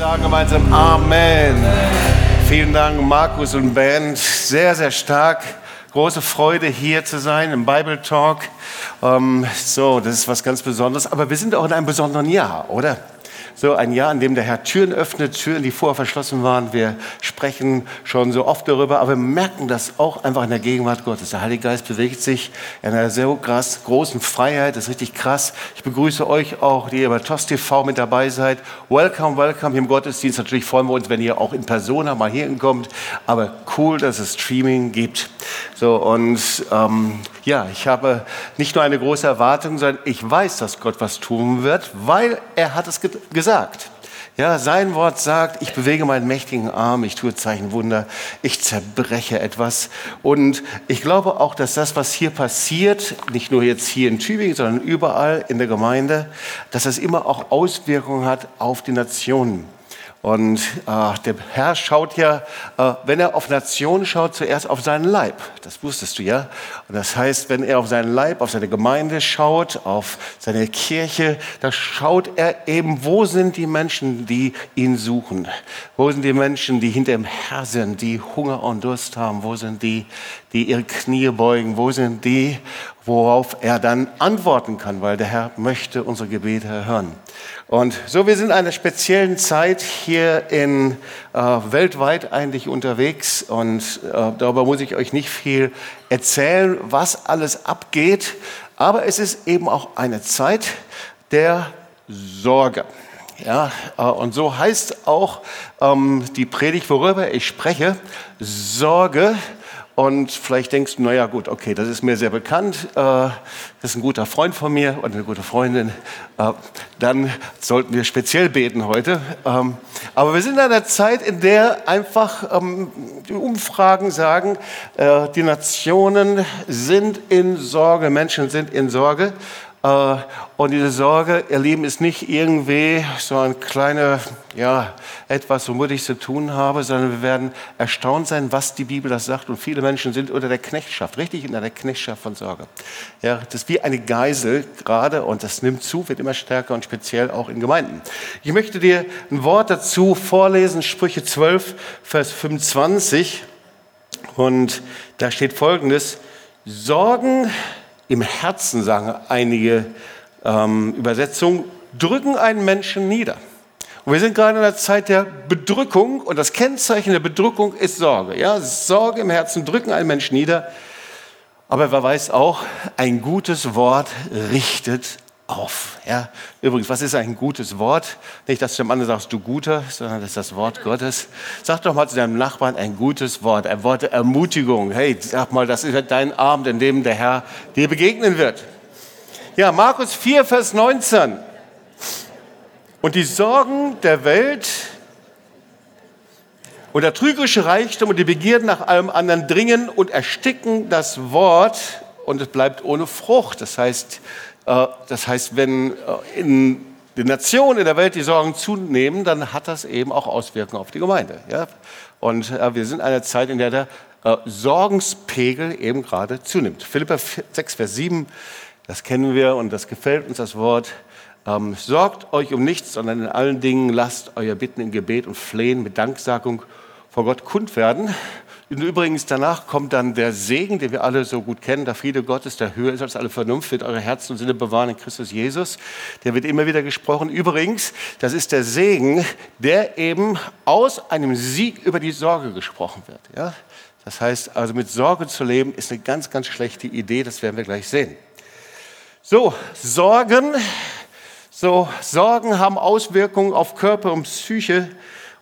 sagen gemeinsam Amen. Vielen Dank, Markus und Band. Sehr, sehr stark. Große Freude, hier zu sein im Bible Talk. Ähm, so, das ist was ganz Besonderes. Aber wir sind auch in einem besonderen Jahr, oder? So ein Jahr, in dem der Herr Türen öffnet, Türen, die vorher verschlossen waren. Wir sprechen schon so oft darüber, aber wir merken das auch einfach in der Gegenwart Gottes. Der Heilige Geist bewegt sich in einer sehr krass, großen Freiheit. Das ist richtig krass. Ich begrüße euch auch, die ihr bei TOS TV mit dabei seid. Welcome, welcome hier im Gottesdienst. Natürlich freuen wir uns, wenn ihr auch in Persona mal hier hinkommt. Aber cool, dass es Streaming gibt. So, und ähm, ja, ich habe nicht nur eine große Erwartung, sondern ich weiß, dass Gott was tun wird, weil er hat es gesagt gesagt. Ja, sein Wort sagt, ich bewege meinen mächtigen Arm, ich tue Zeichen Wunder, ich zerbreche etwas. Und ich glaube auch, dass das, was hier passiert, nicht nur jetzt hier in Tübingen, sondern überall in der Gemeinde, dass das immer auch Auswirkungen hat auf die Nationen. Und äh, der Herr schaut ja, äh, wenn er auf Nationen schaut, zuerst auf seinen Leib. Das wusstest du ja. Und das heißt, wenn er auf seinen Leib, auf seine Gemeinde schaut, auf seine Kirche, da schaut er eben, wo sind die Menschen, die ihn suchen? Wo sind die Menschen, die hinter ihm Herr sind, die Hunger und Durst haben? Wo sind die, die ihre Knie beugen? Wo sind die, worauf er dann antworten kann? Weil der Herr möchte unsere Gebete hören. Und so, wir sind in einer speziellen Zeit hier in äh, weltweit eigentlich unterwegs und äh, darüber muss ich euch nicht viel erzählen, was alles abgeht. Aber es ist eben auch eine Zeit der Sorge. Ja, äh, und so heißt auch ähm, die Predigt, worüber ich spreche, Sorge und vielleicht denkst du, naja gut, okay, das ist mir sehr bekannt, äh, das ist ein guter Freund von mir und eine gute Freundin, äh, dann sollten wir speziell beten heute. Ähm, aber wir sind in einer Zeit, in der einfach ähm, die Umfragen sagen, äh, die Nationen sind in Sorge, Menschen sind in Sorge. Äh, und diese Sorge, ihr Lieben, ist nicht irgendwie so ein kleiner, ja, etwas, womit ich zu tun habe, sondern wir werden erstaunt sein, was die Bibel das sagt. Und viele Menschen sind unter der Knechtschaft, richtig in der Knechtschaft von Sorge. Ja, das ist wie eine Geisel gerade und das nimmt zu, wird immer stärker und speziell auch in Gemeinden. Ich möchte dir ein Wort dazu vorlesen, Sprüche 12, Vers 25. Und da steht folgendes, Sorgen im Herzen, sagen einige ähm, Übersetzungen, drücken einen Menschen nieder. Und wir sind gerade in einer Zeit der Bedrückung und das Kennzeichen der Bedrückung ist Sorge. Ja, Sorge im Herzen drücken einen Menschen nieder. Aber wer weiß auch, ein gutes Wort richtet auf. Ja, übrigens, was ist ein gutes Wort? Nicht, dass du dem anderen sagst, du Guter, sondern das ist das Wort Gottes. Sag doch mal zu deinem Nachbarn ein gutes Wort, ein Wort der Ermutigung. Hey, sag mal, das ist dein Abend, in dem der Herr dir begegnen wird. Ja, Markus 4, Vers 19. Und die Sorgen der Welt und der trügerische Reichtum und die Begierden nach allem anderen dringen und ersticken das Wort und es bleibt ohne Frucht. Das heißt, das heißt, wenn äh, in den Nationen in der Welt die Sorgen zunehmen, dann hat das eben auch Auswirkungen auf die Gemeinde. Und äh, wir sind in einer Zeit, in der der Sorgenspegel eben gerade zunimmt. Philippa 6, Vers 7, das kennen wir und das gefällt uns das Wort. Ähm, sorgt euch um nichts, sondern in allen Dingen lasst euer Bitten in Gebet und Flehen mit Danksagung vor Gott kund werden. Und übrigens danach kommt dann der Segen, den wir alle so gut kennen, der Friede Gottes, der höher ist als alle Vernunft, wird eure Herzen und Sinne bewahren in Christus Jesus. Der wird immer wieder gesprochen. Übrigens, das ist der Segen, der eben aus einem Sieg über die Sorge gesprochen wird. Ja? Das heißt, also mit Sorge zu leben, ist eine ganz, ganz schlechte Idee. Das werden wir gleich sehen. So, Sorgen. So, Sorgen haben Auswirkungen auf Körper und Psyche.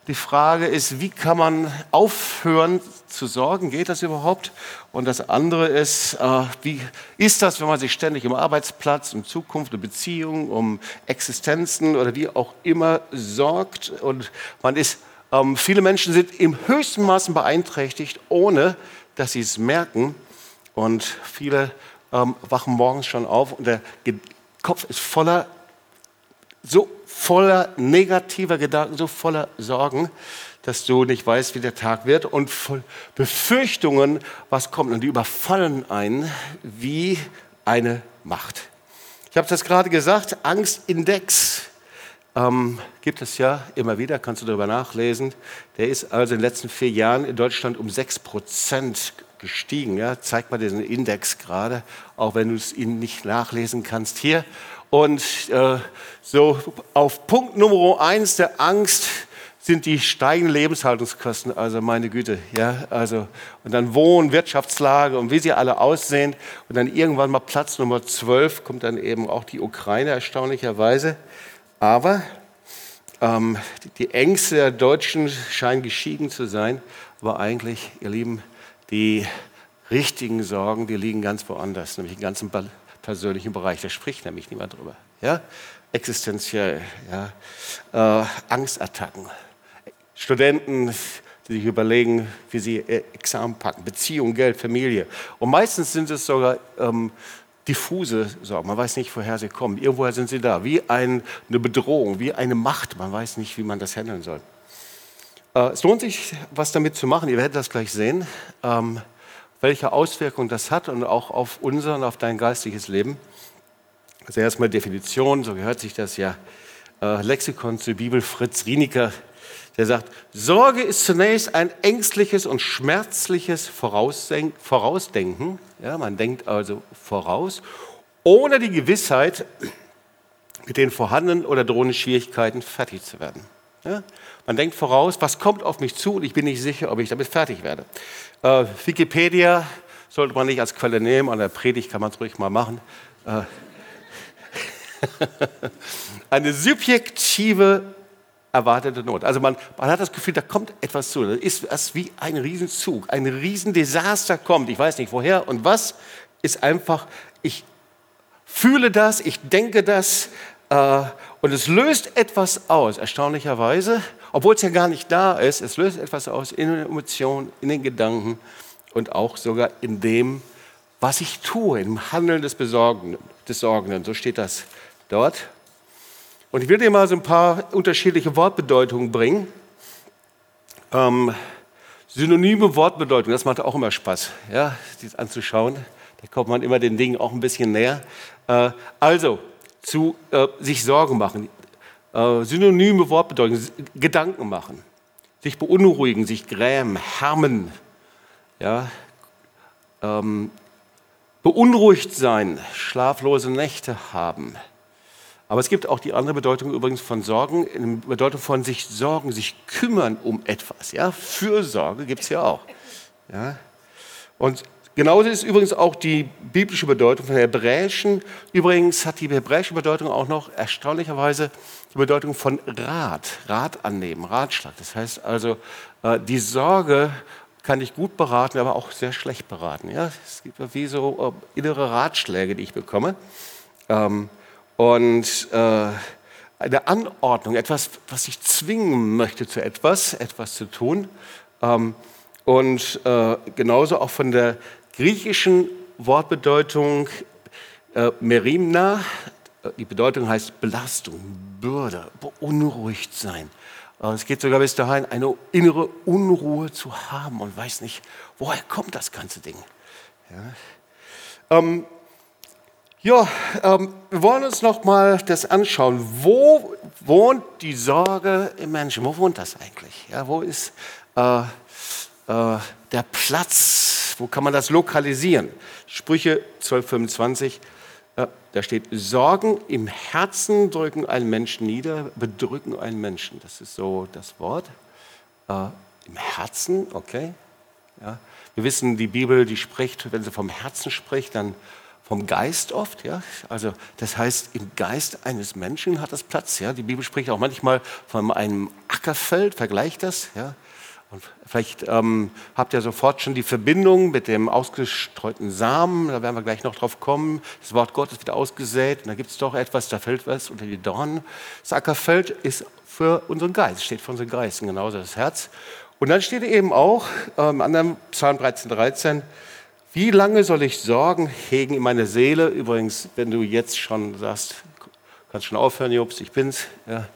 Die Frage ist, wie kann man aufhören zu sorgen? Geht das überhaupt? Und das andere ist, äh, wie ist das, wenn man sich ständig um Arbeitsplatz, um Zukunft, um Beziehungen, um Existenzen oder wie auch immer sorgt? Und man ist, ähm, viele Menschen sind im höchsten Maßen beeinträchtigt, ohne dass sie es merken. Und viele ähm, wachen morgens schon auf und der Kopf ist voller so voller negativer Gedanken, so voller Sorgen, dass du nicht weißt, wie der Tag wird und voll Befürchtungen, was kommt. Und die überfallen einen wie eine Macht. Ich habe das gerade gesagt, Angstindex. ähm, gibt es ja immer wieder, kannst du darüber nachlesen. Der ist also in den letzten vier Jahren in Deutschland um 6 Prozent gestiegen. Ja? Zeig mal diesen Index gerade, auch wenn du es ihn nicht nachlesen kannst hier. Und äh, so auf Punkt Nummer eins der Angst sind die steigenden Lebenshaltungskosten. Also meine Güte, ja, also und dann Wohn, Wirtschaftslage und wie sie alle aussehen. Und dann irgendwann mal Platz Nummer 12 kommt dann eben auch die Ukraine erstaunlicherweise. Aber ähm, die Ängste der Deutschen scheinen geschieden zu sein. Aber eigentlich, ihr Lieben, die richtigen Sorgen, die liegen ganz woanders, nämlich im ganzen persönlichen Bereich. Da spricht nämlich niemand drüber. Ja? Existenziell, ja? Äh, Angstattacken. Studenten, die sich überlegen, wie sie Examen packen, Beziehung, Geld, Familie. Und meistens sind es sogar ähm, diffuse Sorgen. Man weiß nicht, woher sie kommen. Irgendwoher sind sie da, wie ein, eine Bedrohung, wie eine Macht. Man weiß nicht, wie man das handeln soll. Äh, es lohnt sich, was damit zu machen. Ihr werdet das gleich sehen. Ähm, welche Auswirkungen das hat und auch auf unser und auf dein geistiges Leben. Also erstmal Definition, so gehört sich das ja. Äh, Lexikon zur Bibel, Fritz Rieniker, der sagt, Sorge ist zunächst ein ängstliches und schmerzliches Vorausdenken. Ja, man denkt also voraus, ohne die Gewissheit, mit den vorhandenen oder drohenden Schwierigkeiten fertig zu werden. Ja? Man denkt voraus, was kommt auf mich zu und ich bin nicht sicher, ob ich damit fertig werde. Äh, Wikipedia sollte man nicht als Quelle nehmen, an der Predigt kann man es ruhig mal machen. Äh, eine subjektive erwartete Not. Also man, man, hat das Gefühl, da kommt etwas zu. Das ist das wie ein Riesenzug, ein Riesendesaster kommt. Ich weiß nicht woher und was, ist einfach, ich fühle das, ich denke das äh, und es löst etwas aus, erstaunlicherweise obwohl es ja gar nicht da ist. Es löst etwas aus in den Emotionen, in den Gedanken und auch sogar in dem, was ich tue, im Handeln des Besorgenden. Des Sorgenden. So steht das dort. Und ich will dir mal so ein paar unterschiedliche Wortbedeutungen bringen. Ähm, synonyme Wortbedeutungen, das macht auch immer Spaß, ja, dies anzuschauen. Da kommt man immer den Dingen auch ein bisschen näher. Äh, also, zu äh, sich Sorgen machen. Äh, synonyme Wortbedeutung, Gedanken machen, sich beunruhigen, sich grämen, härmen, ja, ähm, beunruhigt sein, schlaflose Nächte haben. Aber es gibt auch die andere Bedeutung übrigens von Sorgen, in Bedeutung von sich sorgen, sich kümmern um etwas. Ja? Fürsorge gibt es ja auch. Ja? Und Genauso ist übrigens auch die biblische Bedeutung von hebräischen. Übrigens hat die hebräische Bedeutung auch noch erstaunlicherweise die Bedeutung von Rat, Rat annehmen, Ratschlag. Das heißt also, äh, die Sorge kann ich gut beraten, aber auch sehr schlecht beraten. Ja? Es gibt wie so äh, innere Ratschläge, die ich bekomme. Ähm, und äh, eine Anordnung, etwas, was ich zwingen möchte zu etwas, etwas zu tun. Ähm, und genauso auch von der griechischen Wortbedeutung äh, Merimna, die Bedeutung heißt Belastung, Bürde, beunruhigt sein. Äh, es geht sogar bis dahin, eine innere Unruhe zu haben und weiß nicht, woher kommt das ganze Ding. Ja, ähm, ja ähm, wir wollen uns noch mal das anschauen. Wo wohnt die Sorge im Menschen? Wo wohnt das eigentlich? Ja, wo ist äh, äh, der Platz, wo kann man das lokalisieren? Sprüche 1225, äh, da steht, Sorgen im Herzen drücken einen Menschen nieder, bedrücken einen Menschen. Das ist so das Wort. Äh, Im Herzen, okay. Ja. Wir wissen, die Bibel, die spricht, wenn sie vom Herzen spricht, dann vom Geist oft, ja. Also das heißt, im Geist eines Menschen hat das Platz, ja. Die Bibel spricht auch manchmal von einem Ackerfeld, vergleicht das, ja. Und vielleicht ähm, habt ihr sofort schon die Verbindung mit dem ausgestreuten Samen, da werden wir gleich noch drauf kommen. Das Wort Gottes wird ausgesät und da gibt es doch etwas, da fällt was unter die Dornen. Das Ackerfeld ist für unseren Geist, steht für unseren Geist, genauso das Herz. Und dann steht eben auch ähm, im anderen Psalm 13, 13, wie lange soll ich Sorgen hegen in meine Seele? Übrigens, wenn du jetzt schon sagst, kannst schon aufhören, Jobs, ich bin's. Ja,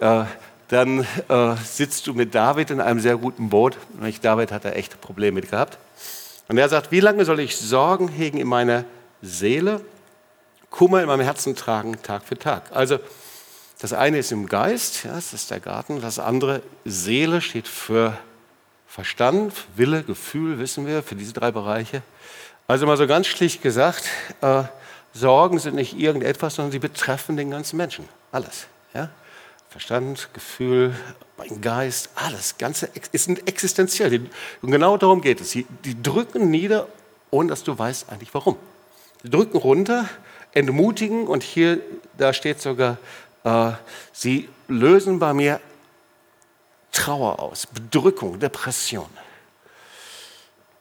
äh, äh, dann äh, sitzt du mit David in einem sehr guten Boot. Nämlich David hat da echt Probleme mit gehabt. Und er sagt, wie lange soll ich Sorgen hegen in meiner Seele, Kummer in meinem Herzen tragen, Tag für Tag? Also Das eine ist im Geist, ja, das ist der Garten. Das andere, Seele, steht für Verstand, Wille, Gefühl, wissen wir, für diese drei Bereiche. Also mal so ganz schlicht gesagt, äh, Sorgen sind nicht irgendetwas, sondern sie betreffen den ganzen Menschen. Alles. Ja? Verstand, Gefühl, mein Geist, alles. Ganze sind existenziell. Und genau darum geht es. Die, die drücken nieder, ohne dass du weißt eigentlich warum. Sie drücken runter, entmutigen und hier, da steht sogar, äh, sie lösen bei mir Trauer aus, Bedrückung, Depression.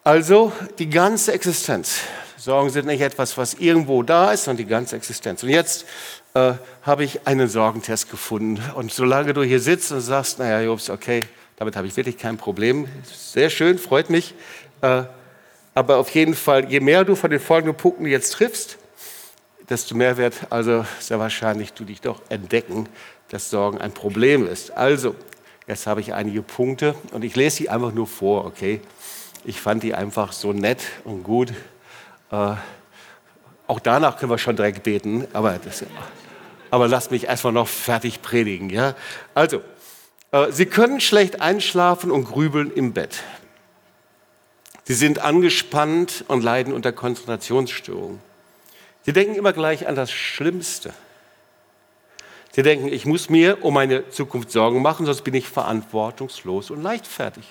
Also die ganze Existenz. Sorgen sind nicht etwas, was irgendwo da ist, sondern die ganze Existenz. Und jetzt äh, habe ich einen Sorgentest gefunden. Und solange du hier sitzt und sagst, naja, Jobs, okay, damit habe ich wirklich kein Problem. Sehr schön, freut mich. Äh, aber auf jeden Fall, je mehr du von den folgenden Punkten jetzt triffst, desto mehr wird also sehr wahrscheinlich du dich doch entdecken, dass Sorgen ein Problem ist. Also, jetzt habe ich einige Punkte und ich lese sie einfach nur vor, okay? Ich fand die einfach so nett und gut. Äh, auch danach können wir schon direkt beten, aber, das, aber lasst mich erstmal noch fertig predigen. Ja? Also, äh, Sie können schlecht einschlafen und grübeln im Bett. Sie sind angespannt und leiden unter Konzentrationsstörungen. Sie denken immer gleich an das Schlimmste. Sie denken, ich muss mir um meine Zukunft Sorgen machen, sonst bin ich verantwortungslos und leichtfertig.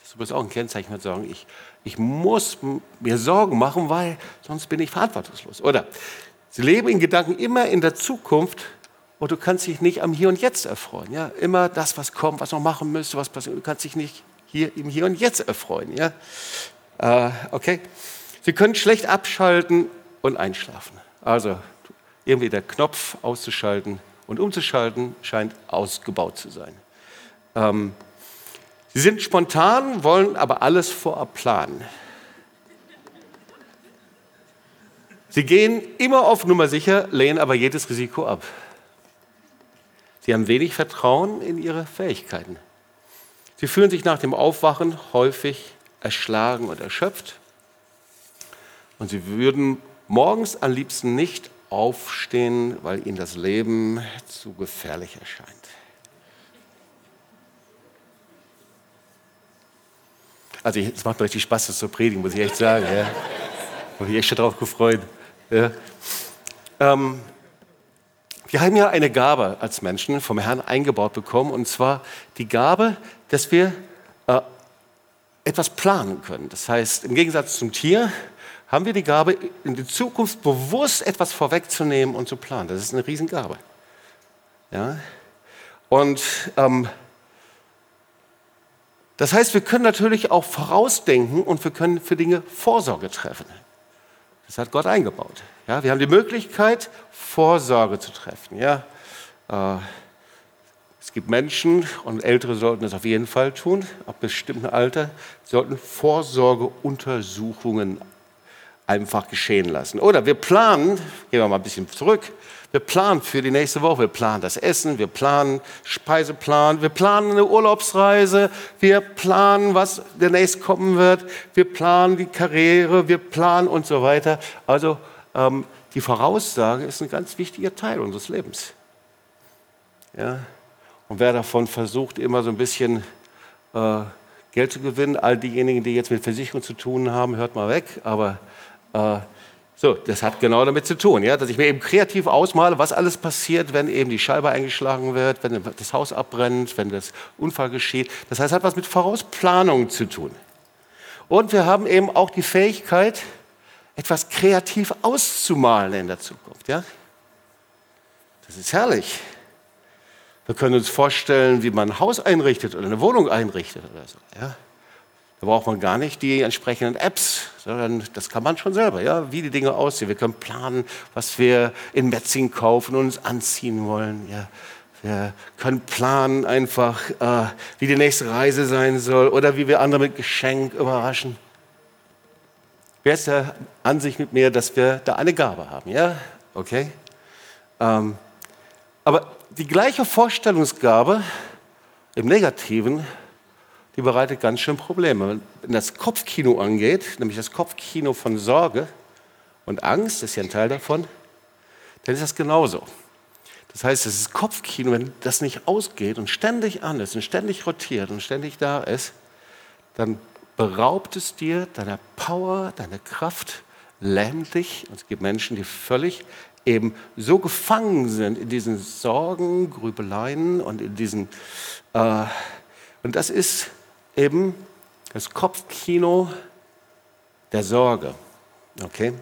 Das ist auch ein Kennzeichen von Sorgen. Ich, ich muss mir Sorgen machen, weil sonst bin ich verantwortungslos. Oder sie leben in Gedanken immer in der Zukunft und du kannst dich nicht am Hier und Jetzt erfreuen. Ja? Immer das, was kommt, was noch machen müsste, was passiert. Du kannst dich nicht hier im Hier und Jetzt erfreuen. Ja? Äh, okay? Sie können schlecht abschalten und einschlafen. Also irgendwie der Knopf auszuschalten und umzuschalten scheint ausgebaut zu sein. Ähm, Sie sind spontan, wollen aber alles vorab planen. Sie gehen immer auf Nummer sicher, lehnen aber jedes Risiko ab. Sie haben wenig Vertrauen in ihre Fähigkeiten. Sie fühlen sich nach dem Aufwachen häufig erschlagen und erschöpft. Und sie würden morgens am liebsten nicht aufstehen, weil ihnen das Leben zu gefährlich erscheint. Also es macht mir richtig Spaß, das zu predigen, muss ich echt sagen. Ja. Habe mich echt schon darauf gefreut. Ja. Ähm, wir haben ja eine Gabe als Menschen vom Herrn eingebaut bekommen, und zwar die Gabe, dass wir äh, etwas planen können. Das heißt, im Gegensatz zum Tier haben wir die Gabe, in die Zukunft bewusst etwas vorwegzunehmen und zu planen. Das ist eine Riesengabe. Ja? Und ähm, das heißt, wir können natürlich auch vorausdenken und wir können für Dinge Vorsorge treffen. Das hat Gott eingebaut. Ja, wir haben die Möglichkeit, Vorsorge zu treffen. Ja, äh, es gibt Menschen und Ältere sollten das auf jeden Fall tun, ab bestimmten Alter, sollten Vorsorgeuntersuchungen einfach geschehen lassen. Oder wir planen, gehen wir mal ein bisschen zurück, wir planen für die nächste Woche, wir planen das Essen, wir planen Speiseplan, wir planen eine Urlaubsreise, wir planen, was demnächst kommen wird, wir planen die Karriere, wir planen und so weiter. Also ähm, die Voraussage ist ein ganz wichtiger Teil unseres Lebens. Ja? Und wer davon versucht, immer so ein bisschen äh, Geld zu gewinnen, all diejenigen, die jetzt mit Versicherung zu tun haben, hört mal weg, aber äh, so, das hat genau damit zu tun, ja, dass ich mir eben kreativ ausmale, was alles passiert, wenn eben die Scheibe eingeschlagen wird, wenn das Haus abbrennt, wenn das Unfall geschieht. Das heißt, es hat was mit Vorausplanung zu tun. Und wir haben eben auch die Fähigkeit, etwas kreativ auszumalen in der Zukunft. Ja? Das ist herrlich. Wir können uns vorstellen, wie man ein Haus einrichtet oder eine Wohnung einrichtet oder so. Ja? Da braucht man gar nicht die entsprechenden Apps, sondern das kann man schon selber, ja, wie die Dinge aussehen. Wir können planen, was wir in Metzing kaufen und uns anziehen wollen. Ja. Wir können planen einfach, äh, wie die nächste Reise sein soll oder wie wir andere mit Geschenk überraschen. Wer ist der Ansicht mit mir, dass wir da eine Gabe haben? Ja, okay. Ähm, aber die gleiche Vorstellungsgabe im Negativen die bereitet ganz schön Probleme. Wenn das Kopfkino angeht, nämlich das Kopfkino von Sorge und Angst, ist ja ein Teil davon, dann ist das genauso. Das heißt, es ist Kopfkino, wenn das nicht ausgeht und ständig an ist und ständig rotiert und ständig da ist, dann beraubt es dir deiner Power, deiner Kraft, lähmt dich. Und es gibt Menschen, die völlig eben so gefangen sind in diesen Sorgen, Grübeleien und in diesen. Äh, und das ist eben das Kopfkino der Sorge. Okay?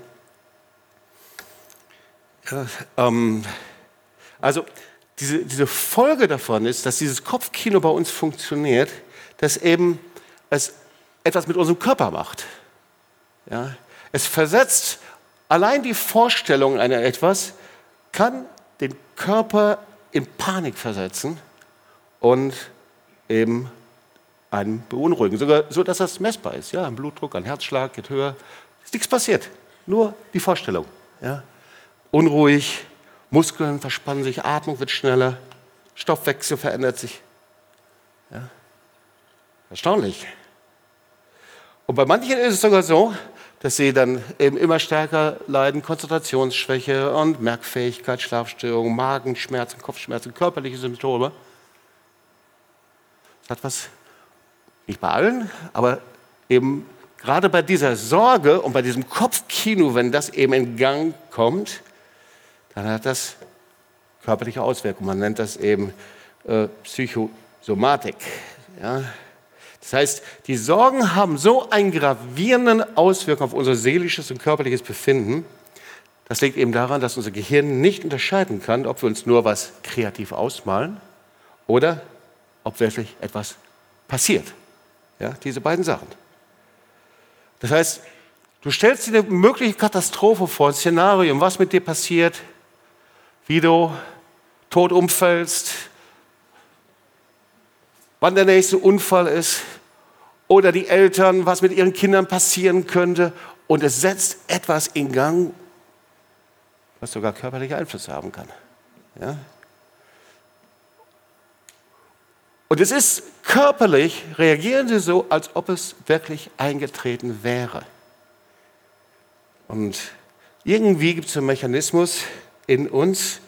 Ja, ähm, also diese, diese Folge davon ist, dass dieses Kopfkino bei uns funktioniert, dass eben es etwas mit unserem Körper macht. Ja? Es versetzt allein die Vorstellung einer etwas, kann den Körper in Panik versetzen und eben einen beunruhigen, sogar so, dass das messbar ist. Ja, ein Blutdruck, ein Herzschlag geht höher, ist nichts passiert, nur die Vorstellung. Ja. Unruhig, Muskeln verspannen sich, Atmung wird schneller, Stoffwechsel verändert sich. Ja. Erstaunlich. Und bei manchen ist es sogar so, dass sie dann eben immer stärker leiden, Konzentrationsschwäche und Merkfähigkeit, Schlafstörungen, Magenschmerzen, Kopfschmerzen, körperliche Symptome. Das hat was, nicht bei allen, aber eben gerade bei dieser Sorge und bei diesem Kopfkino, wenn das eben in Gang kommt, dann hat das körperliche Auswirkungen. Man nennt das eben äh, Psychosomatik. Ja? Das heißt, die Sorgen haben so einen gravierenden Auswirkung auf unser seelisches und körperliches Befinden. Das liegt eben daran, dass unser Gehirn nicht unterscheiden kann, ob wir uns nur was kreativ ausmalen oder ob wirklich etwas passiert. Ja, diese beiden Sachen. Das heißt, du stellst dir eine mögliche Katastrophe vor, ein Szenario, was mit dir passiert, wie du tot umfällst, wann der nächste Unfall ist oder die Eltern, was mit ihren Kindern passieren könnte. Und es setzt etwas in Gang, was sogar körperliche Einflüsse haben kann. Ja? Und es ist körperlich, reagieren sie so, als ob es wirklich eingetreten wäre. Und irgendwie gibt es einen Mechanismus in uns,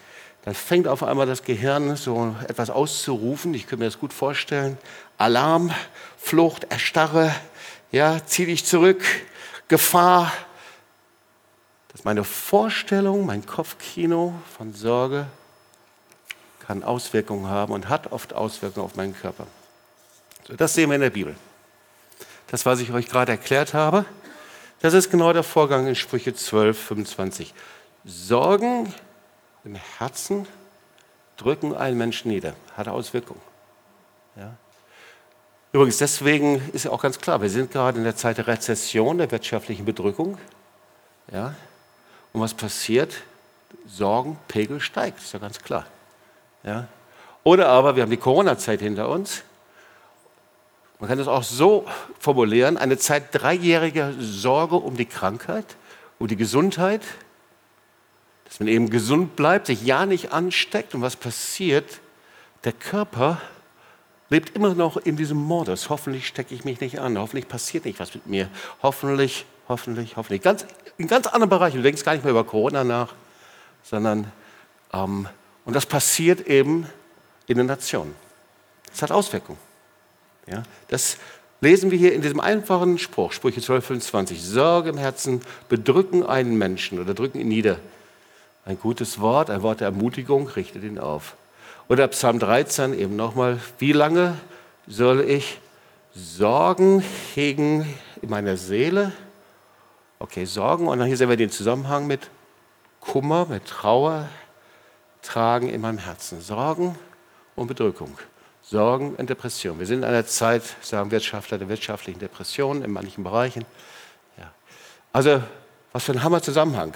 dann fängt auf einmal das Gehirn so etwas auszurufen. Ich könnte mir das gut vorstellen. Alarm, Flucht, Erstarre, ja, zieh dich zurück, Gefahr. Das ist meine Vorstellung, mein Kopfkino von Sorge kann Auswirkungen haben und hat oft Auswirkungen auf meinen Körper. So, das sehen wir in der Bibel. Das, was ich euch gerade erklärt habe, das ist genau der Vorgang in Sprüche 12, 25. Sorgen im Herzen drücken einen Menschen nieder, hat Auswirkungen. Ja. Übrigens, deswegen ist ja auch ganz klar, wir sind gerade in der Zeit der Rezession, der wirtschaftlichen Bedrückung. Ja. Und was passiert? Sorgenpegel steigt, ist ja ganz klar. Ja? Oder aber wir haben die Corona-Zeit hinter uns. Man kann das auch so formulieren, eine Zeit dreijähriger Sorge um die Krankheit, um die Gesundheit, dass man eben gesund bleibt, sich ja nicht ansteckt. Und was passiert? Der Körper lebt immer noch in diesem Modus. Hoffentlich stecke ich mich nicht an, hoffentlich passiert nicht was mit mir. Hoffentlich, hoffentlich, hoffentlich. Ganz, in ganz anderen Bereichen. Du denkst gar nicht mehr über Corona nach, sondern ähm, und das passiert eben in den Nationen. Das hat Auswirkungen. Ja, das lesen wir hier in diesem einfachen Spruch, Sprüche 12, 25. Sorge im Herzen bedrücken einen Menschen oder drücken ihn nieder. Ein gutes Wort, ein Wort der Ermutigung richtet ihn auf. Oder Psalm 13 eben nochmal, wie lange soll ich Sorgen hegen in meiner Seele? Okay, Sorgen. Und dann hier sehen wir den Zusammenhang mit Kummer, mit Trauer, tragen in meinem Herzen. Sorgen und Bedrückung. Sorgen und Depression. Wir sind in einer Zeit, sagen Wirtschaftler, der wirtschaftlichen Depression in manchen Bereichen. Ja. Also, was für ein Hammer-Zusammenhang.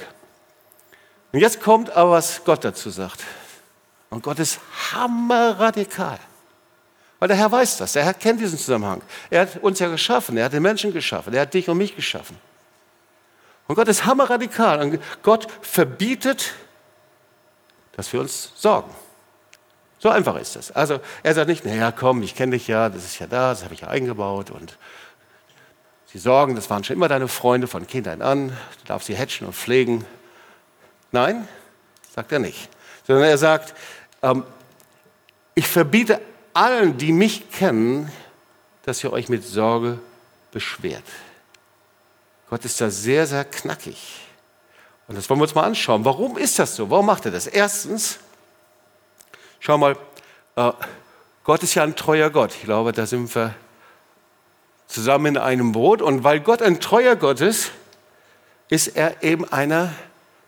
Und jetzt kommt aber, was Gott dazu sagt. Und Gott ist hammerradikal. Weil der Herr weiß das. Der Herr kennt diesen Zusammenhang. Er hat uns ja geschaffen. Er hat den Menschen geschaffen. Er hat dich und mich geschaffen. Und Gott ist hammerradikal. Und Gott verbietet dass wir uns sorgen. So einfach ist das. Also er sagt nicht, naja, komm, ich kenne dich ja, das ist ja da, das habe ich ja eingebaut und sie sorgen, das waren schon immer deine Freunde von Kindheit an, du darfst sie hatchen und pflegen. Nein, sagt er nicht. sondern er sagt, ähm, ich verbiete allen, die mich kennen, dass ihr euch mit Sorge beschwert. Gott ist da sehr, sehr knackig. Und das wollen wir uns mal anschauen. Warum ist das so? Warum macht er das? Erstens, schau mal, äh, Gott ist ja ein treuer Gott. Ich glaube, da sind wir zusammen in einem Boot. Und weil Gott ein treuer Gott ist, ist er eben einer,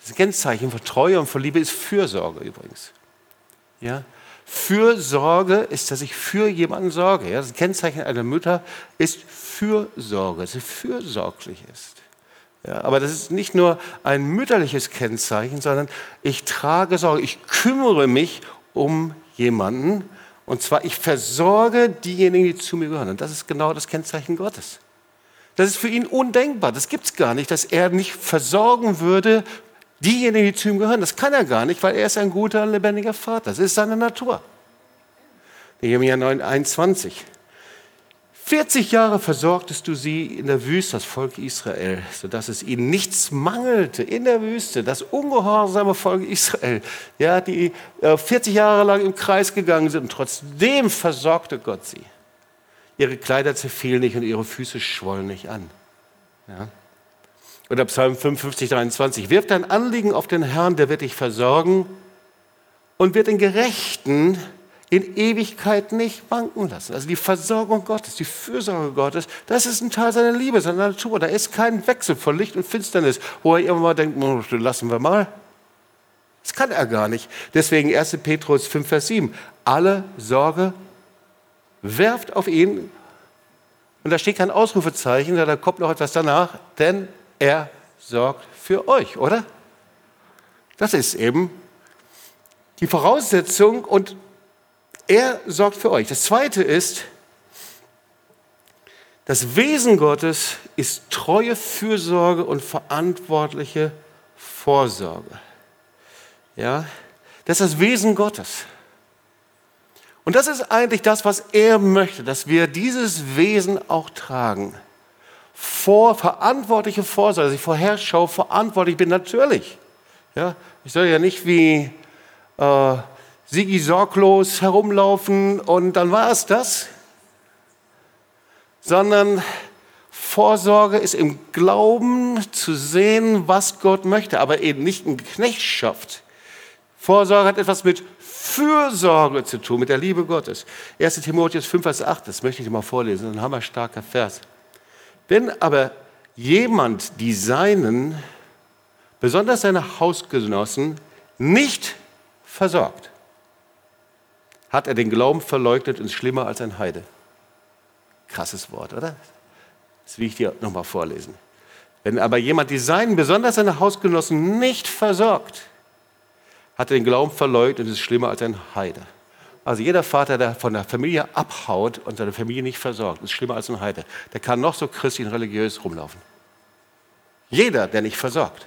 das Kennzeichen von Treue und von Liebe ist Fürsorge übrigens. Ja? Fürsorge ist, dass ich für jemanden sorge. Ja? Das Kennzeichen einer Mutter ist Fürsorge, dass sie fürsorglich ist. Ja, aber das ist nicht nur ein mütterliches Kennzeichen, sondern ich trage Sorge, ich kümmere mich um jemanden. Und zwar, ich versorge diejenigen, die zu mir gehören. Und das ist genau das Kennzeichen Gottes. Das ist für ihn undenkbar. Das gibt es gar nicht, dass er nicht versorgen würde diejenigen, die zu ihm gehören. Das kann er gar nicht, weil er ist ein guter, lebendiger Vater. Das ist seine Natur. Nehemiah 9, 21. 40 Jahre versorgtest du sie in der Wüste, das Volk Israel, sodass es ihnen nichts mangelte in der Wüste, das ungehorsame Volk Israel, ja, die 40 äh, Jahre lang im Kreis gegangen sind und trotzdem versorgte Gott sie. Ihre Kleider zerfielen nicht und ihre Füße schwollen nicht an. Ja. Oder Psalm 55, 23. Wirf dein Anliegen auf den Herrn, der wird dich versorgen und wird den Gerechten in Ewigkeit nicht wanken lassen. Also die Versorgung Gottes, die Fürsorge Gottes, das ist ein Teil seiner Liebe, seiner Natur. Da ist kein Wechsel von Licht und Finsternis, wo er irgendwann mal denkt, hm, lassen wir mal. Das kann er gar nicht. Deswegen 1. Petrus 5, Vers 7. Alle Sorge werft auf ihn. Und da steht kein Ausrufezeichen, da kommt noch etwas danach, denn er sorgt für euch, oder? Das ist eben die Voraussetzung und er sorgt für euch. Das Zweite ist, das Wesen Gottes ist treue Fürsorge und verantwortliche Vorsorge. Ja, das ist das Wesen Gottes. Und das ist eigentlich das, was er möchte, dass wir dieses Wesen auch tragen. Vor, verantwortliche Vorsorge, dass ich vorherschau, verantwortlich bin, natürlich. Ja, ich soll ja nicht wie äh, Sigi sorglos herumlaufen und dann war es das, sondern Vorsorge ist im Glauben zu sehen, was Gott möchte, aber eben nicht in Knechtschaft. Vorsorge hat etwas mit Fürsorge zu tun, mit der Liebe Gottes. 1 Timotheus 5, Vers 8, das möchte ich dir mal vorlesen, ein hammerstarker Vers. Wenn aber jemand die Seinen, besonders seine Hausgenossen, nicht versorgt, hat er den Glauben verleugnet und ist schlimmer als ein Heide. Krasses Wort, oder? Das will ich dir nochmal vorlesen. Wenn aber jemand die Seinen, besonders seine Hausgenossen, nicht versorgt, hat er den Glauben verleugnet und ist schlimmer als ein Heide. Also jeder Vater, der von der Familie abhaut und seine Familie nicht versorgt, ist schlimmer als ein Heide. Der kann noch so christlich und religiös rumlaufen. Jeder, der nicht versorgt.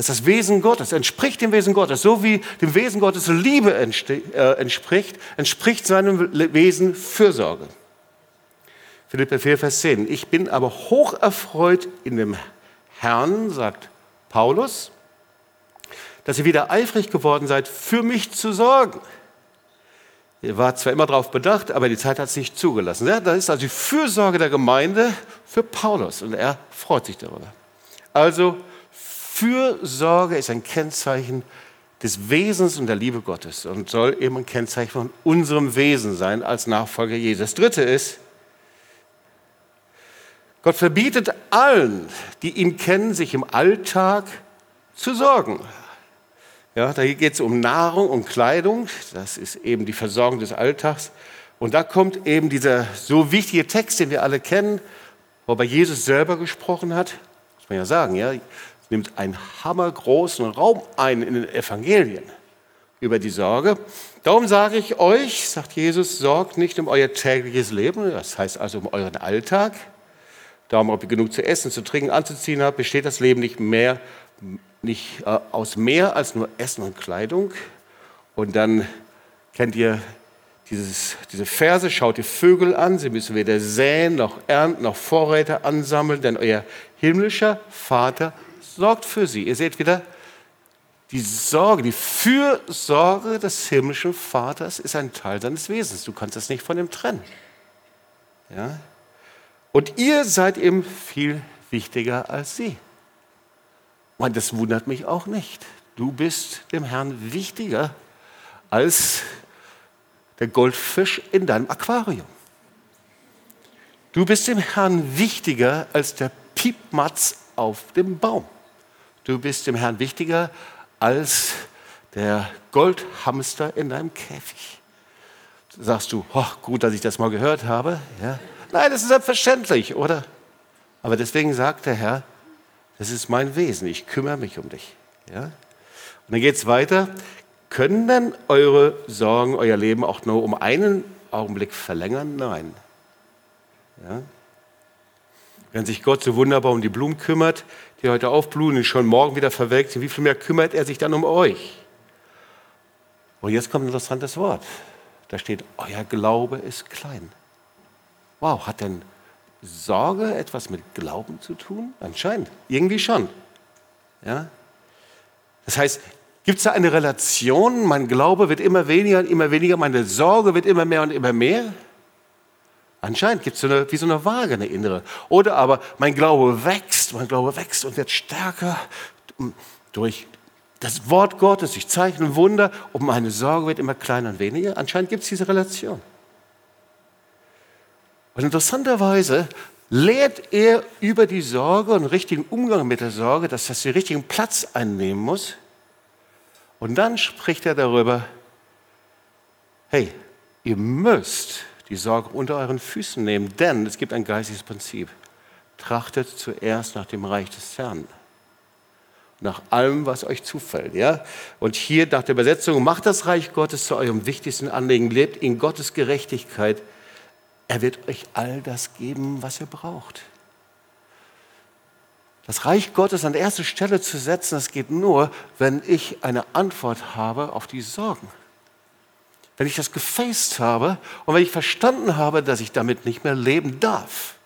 Das ist das Wesen Gottes, entspricht dem Wesen Gottes. So wie dem Wesen Gottes Liebe äh, entspricht, entspricht seinem Wesen Fürsorge. Philipper 4, Vers 10. Ich bin aber hoch erfreut in dem Herrn, sagt Paulus, dass ihr wieder eifrig geworden seid, für mich zu sorgen. Ihr wart zwar immer darauf bedacht, aber die Zeit hat es nicht zugelassen. Ja, das ist also die Fürsorge der Gemeinde für Paulus und er freut sich darüber. Also Fürsorge ist ein Kennzeichen des Wesens und der Liebe Gottes und soll eben ein Kennzeichen von unserem Wesen sein als Nachfolger Jesus. Das dritte ist, Gott verbietet allen, die ihn kennen, sich im Alltag zu sorgen. Ja, da geht es um Nahrung und Kleidung, das ist eben die Versorgung des Alltags. Und da kommt eben dieser so wichtige Text, den wir alle kennen, wo bei Jesus selber gesprochen hat. Muss man ja sagen, ja, nimmt einen hammergroßen Raum ein in den Evangelien über die Sorge. Darum sage ich euch, sagt Jesus, sorgt nicht um euer tägliches Leben, das heißt also um euren Alltag. Darum, ob ihr genug zu essen, zu trinken, anzuziehen habt, besteht das Leben nicht mehr, nicht äh, aus mehr als nur Essen und Kleidung. Und dann kennt ihr dieses, diese Verse, schaut die Vögel an, sie müssen weder säen noch ernten noch Vorräte ansammeln, denn euer himmlischer Vater sorgt für sie. Ihr seht wieder, Die Sorge, die Fürsorge des himmlischen Vaters ist ein Teil seines Wesens. Du kannst es nicht von ihm trennen. Ja? Und ihr seid ihm viel wichtiger als sie. Und das wundert mich auch nicht. Du bist dem Herrn wichtiger als der Goldfisch in deinem Aquarium. Du bist dem Herrn wichtiger als der Piepmatz auf dem Baum. Du bist dem Herrn wichtiger als der Goldhamster in deinem Käfig. Sagst du, oh, gut, dass ich das mal gehört habe. Ja. Nein, das ist selbstverständlich, oder? Aber deswegen sagt der Herr, das ist mein Wesen, ich kümmere mich um dich. Ja? Und dann geht es weiter. Können denn eure Sorgen, euer Leben auch nur um einen Augenblick verlängern? Nein. Ja? Wenn sich Gott so wunderbar um die Blumen kümmert, die heute aufblühen und schon morgen wieder verwelkt sind, wie viel mehr kümmert er sich dann um euch? Und jetzt kommt ein interessantes Wort. Da steht, euer Glaube ist klein. Wow, hat denn Sorge etwas mit Glauben zu tun? Anscheinend, irgendwie schon. Ja? Das heißt, gibt es da eine Relation? Mein Glaube wird immer weniger und immer weniger, meine Sorge wird immer mehr und immer mehr? Anscheinend gibt es so eine, wie so eine Waage, eine innere. Oder aber mein Glaube wächst, mein Glaube wächst und wird stärker durch das Wort Gottes, durch Zeichen und Wunder und meine Sorge wird immer kleiner und weniger. Anscheinend gibt es diese Relation. Und interessanterweise lehrt er über die Sorge und den richtigen Umgang mit der Sorge, dass das den richtigen Platz einnehmen muss. Und dann spricht er darüber, hey, ihr müsst die Sorge unter euren Füßen nehmen, denn es gibt ein geistiges Prinzip. Trachtet zuerst nach dem Reich des Herrn. Nach allem, was euch zufällt. Ja? Und hier nach der Übersetzung, macht das Reich Gottes zu eurem wichtigsten Anliegen, lebt in Gottes Gerechtigkeit. Er wird euch all das geben, was ihr braucht. Das Reich Gottes an erste Stelle zu setzen, das geht nur, wenn ich eine Antwort habe auf die Sorgen wenn ich das gefaced habe und wenn ich verstanden habe, dass ich damit nicht mehr leben darf,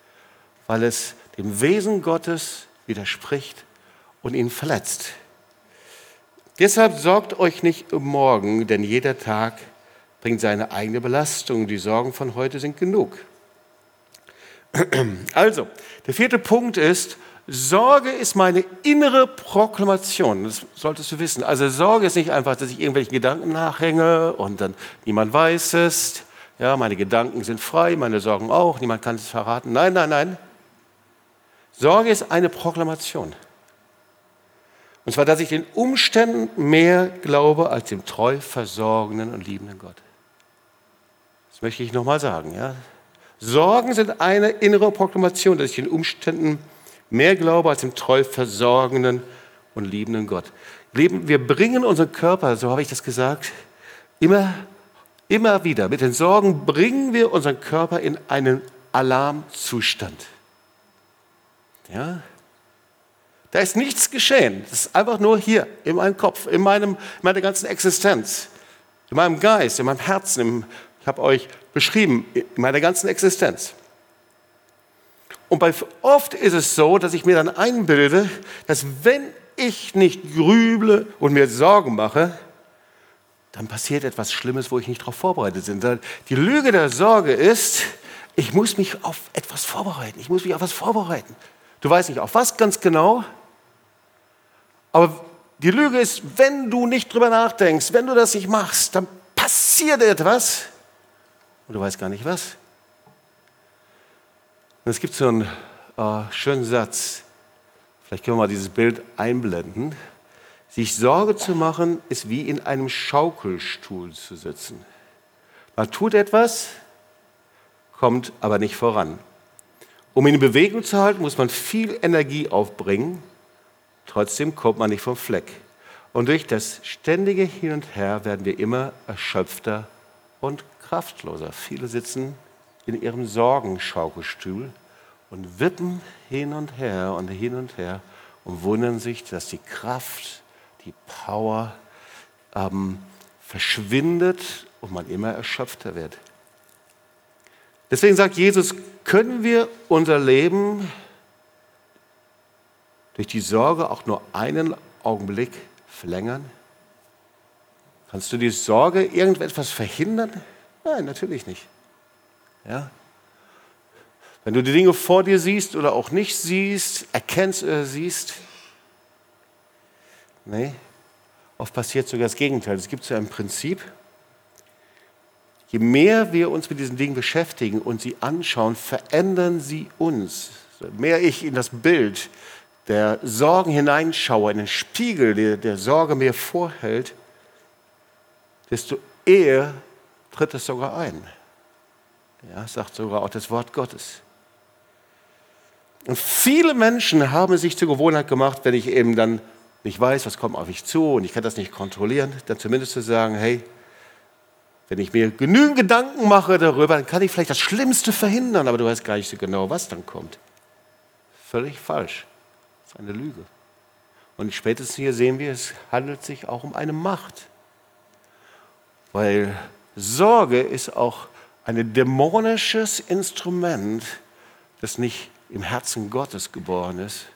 weil es dem Wesen Gottes widerspricht und ihn verletzt. Deshalb sorgt euch nicht um morgen, denn jeder Tag bringt seine eigene Belastung. Die Sorgen von heute sind genug. Also, der vierte Punkt ist, Sorge ist meine innere Proklamation. Das solltest du wissen. Also Sorge ist nicht einfach, dass ich irgendwelchen Gedanken nachhänge und dann niemand weiß es. Ja, meine Gedanken sind frei, meine Sorgen auch, niemand kann es verraten. Nein, nein, nein. Sorge ist eine Proklamation. Und zwar, dass ich den Umständen mehr glaube als dem treu versorgenden und liebenden Gott. Das möchte ich nochmal sagen. Ja? Sorgen sind eine innere Proklamation, dass ich den Umständen Mehr Glaube als dem treu versorgenden und liebenden Gott. Leben, wir bringen unseren Körper, so habe ich das gesagt, immer, immer wieder. Mit den Sorgen bringen wir unseren Körper in einen Alarmzustand. Ja? Da ist nichts geschehen. Das ist einfach nur hier, in meinem Kopf, in, meinem, in meiner ganzen Existenz, in meinem Geist, in meinem Herzen. Im, ich habe euch beschrieben, in meiner ganzen Existenz. Und bei, oft ist es so, dass ich mir dann einbilde, dass wenn ich nicht grüble und mir Sorgen mache, dann passiert etwas Schlimmes, wo ich nicht darauf vorbereitet bin. Die Lüge der Sorge ist, ich muss mich auf etwas vorbereiten. Ich muss mich auf etwas vorbereiten. Du weißt nicht, auf was ganz genau. Aber die Lüge ist, wenn du nicht drüber nachdenkst, wenn du das nicht machst, dann passiert etwas und du weißt gar nicht was. Und es gibt so einen äh, schönen Satz, vielleicht können wir mal dieses Bild einblenden. Sich Sorge zu machen, ist wie in einem Schaukelstuhl zu sitzen. Man tut etwas, kommt aber nicht voran. Um ihn in Bewegung zu halten, muss man viel Energie aufbringen. Trotzdem kommt man nicht vom Fleck. Und durch das ständige Hin und Her werden wir immer erschöpfter und kraftloser. Viele sitzen in ihrem Sorgenschaukelstuhl und wippen hin und her und hin und her und wundern sich, dass die Kraft, die Power ähm, verschwindet und man immer erschöpfter wird. Deswegen sagt Jesus, können wir unser Leben durch die Sorge auch nur einen Augenblick verlängern? Kannst du die Sorge irgendetwas verhindern? Nein, natürlich nicht. Ja? Wenn du die Dinge vor dir siehst oder auch nicht siehst, erkennst oder siehst, nee, oft passiert sogar das Gegenteil. Es gibt so ein Prinzip, je mehr wir uns mit diesen Dingen beschäftigen und sie anschauen, verändern sie uns. Je mehr ich in das Bild der Sorgen hineinschaue, in den Spiegel, der, der Sorge mir vorhält, desto eher tritt es sogar ein. Ja, sagt sogar auch das Wort Gottes. Und viele Menschen haben sich zur Gewohnheit gemacht, wenn ich eben dann nicht weiß, was kommt auf mich zu und ich kann das nicht kontrollieren, dann zumindest zu sagen, hey, wenn ich mir genügend Gedanken mache darüber, dann kann ich vielleicht das Schlimmste verhindern, aber du weißt gar nicht so genau, was dann kommt. Völlig falsch. Das ist eine Lüge. Und spätestens hier sehen wir, es handelt sich auch um eine Macht. Weil Sorge ist auch ein dämonisches Instrument, das nicht im Herzen Gottes geboren ist,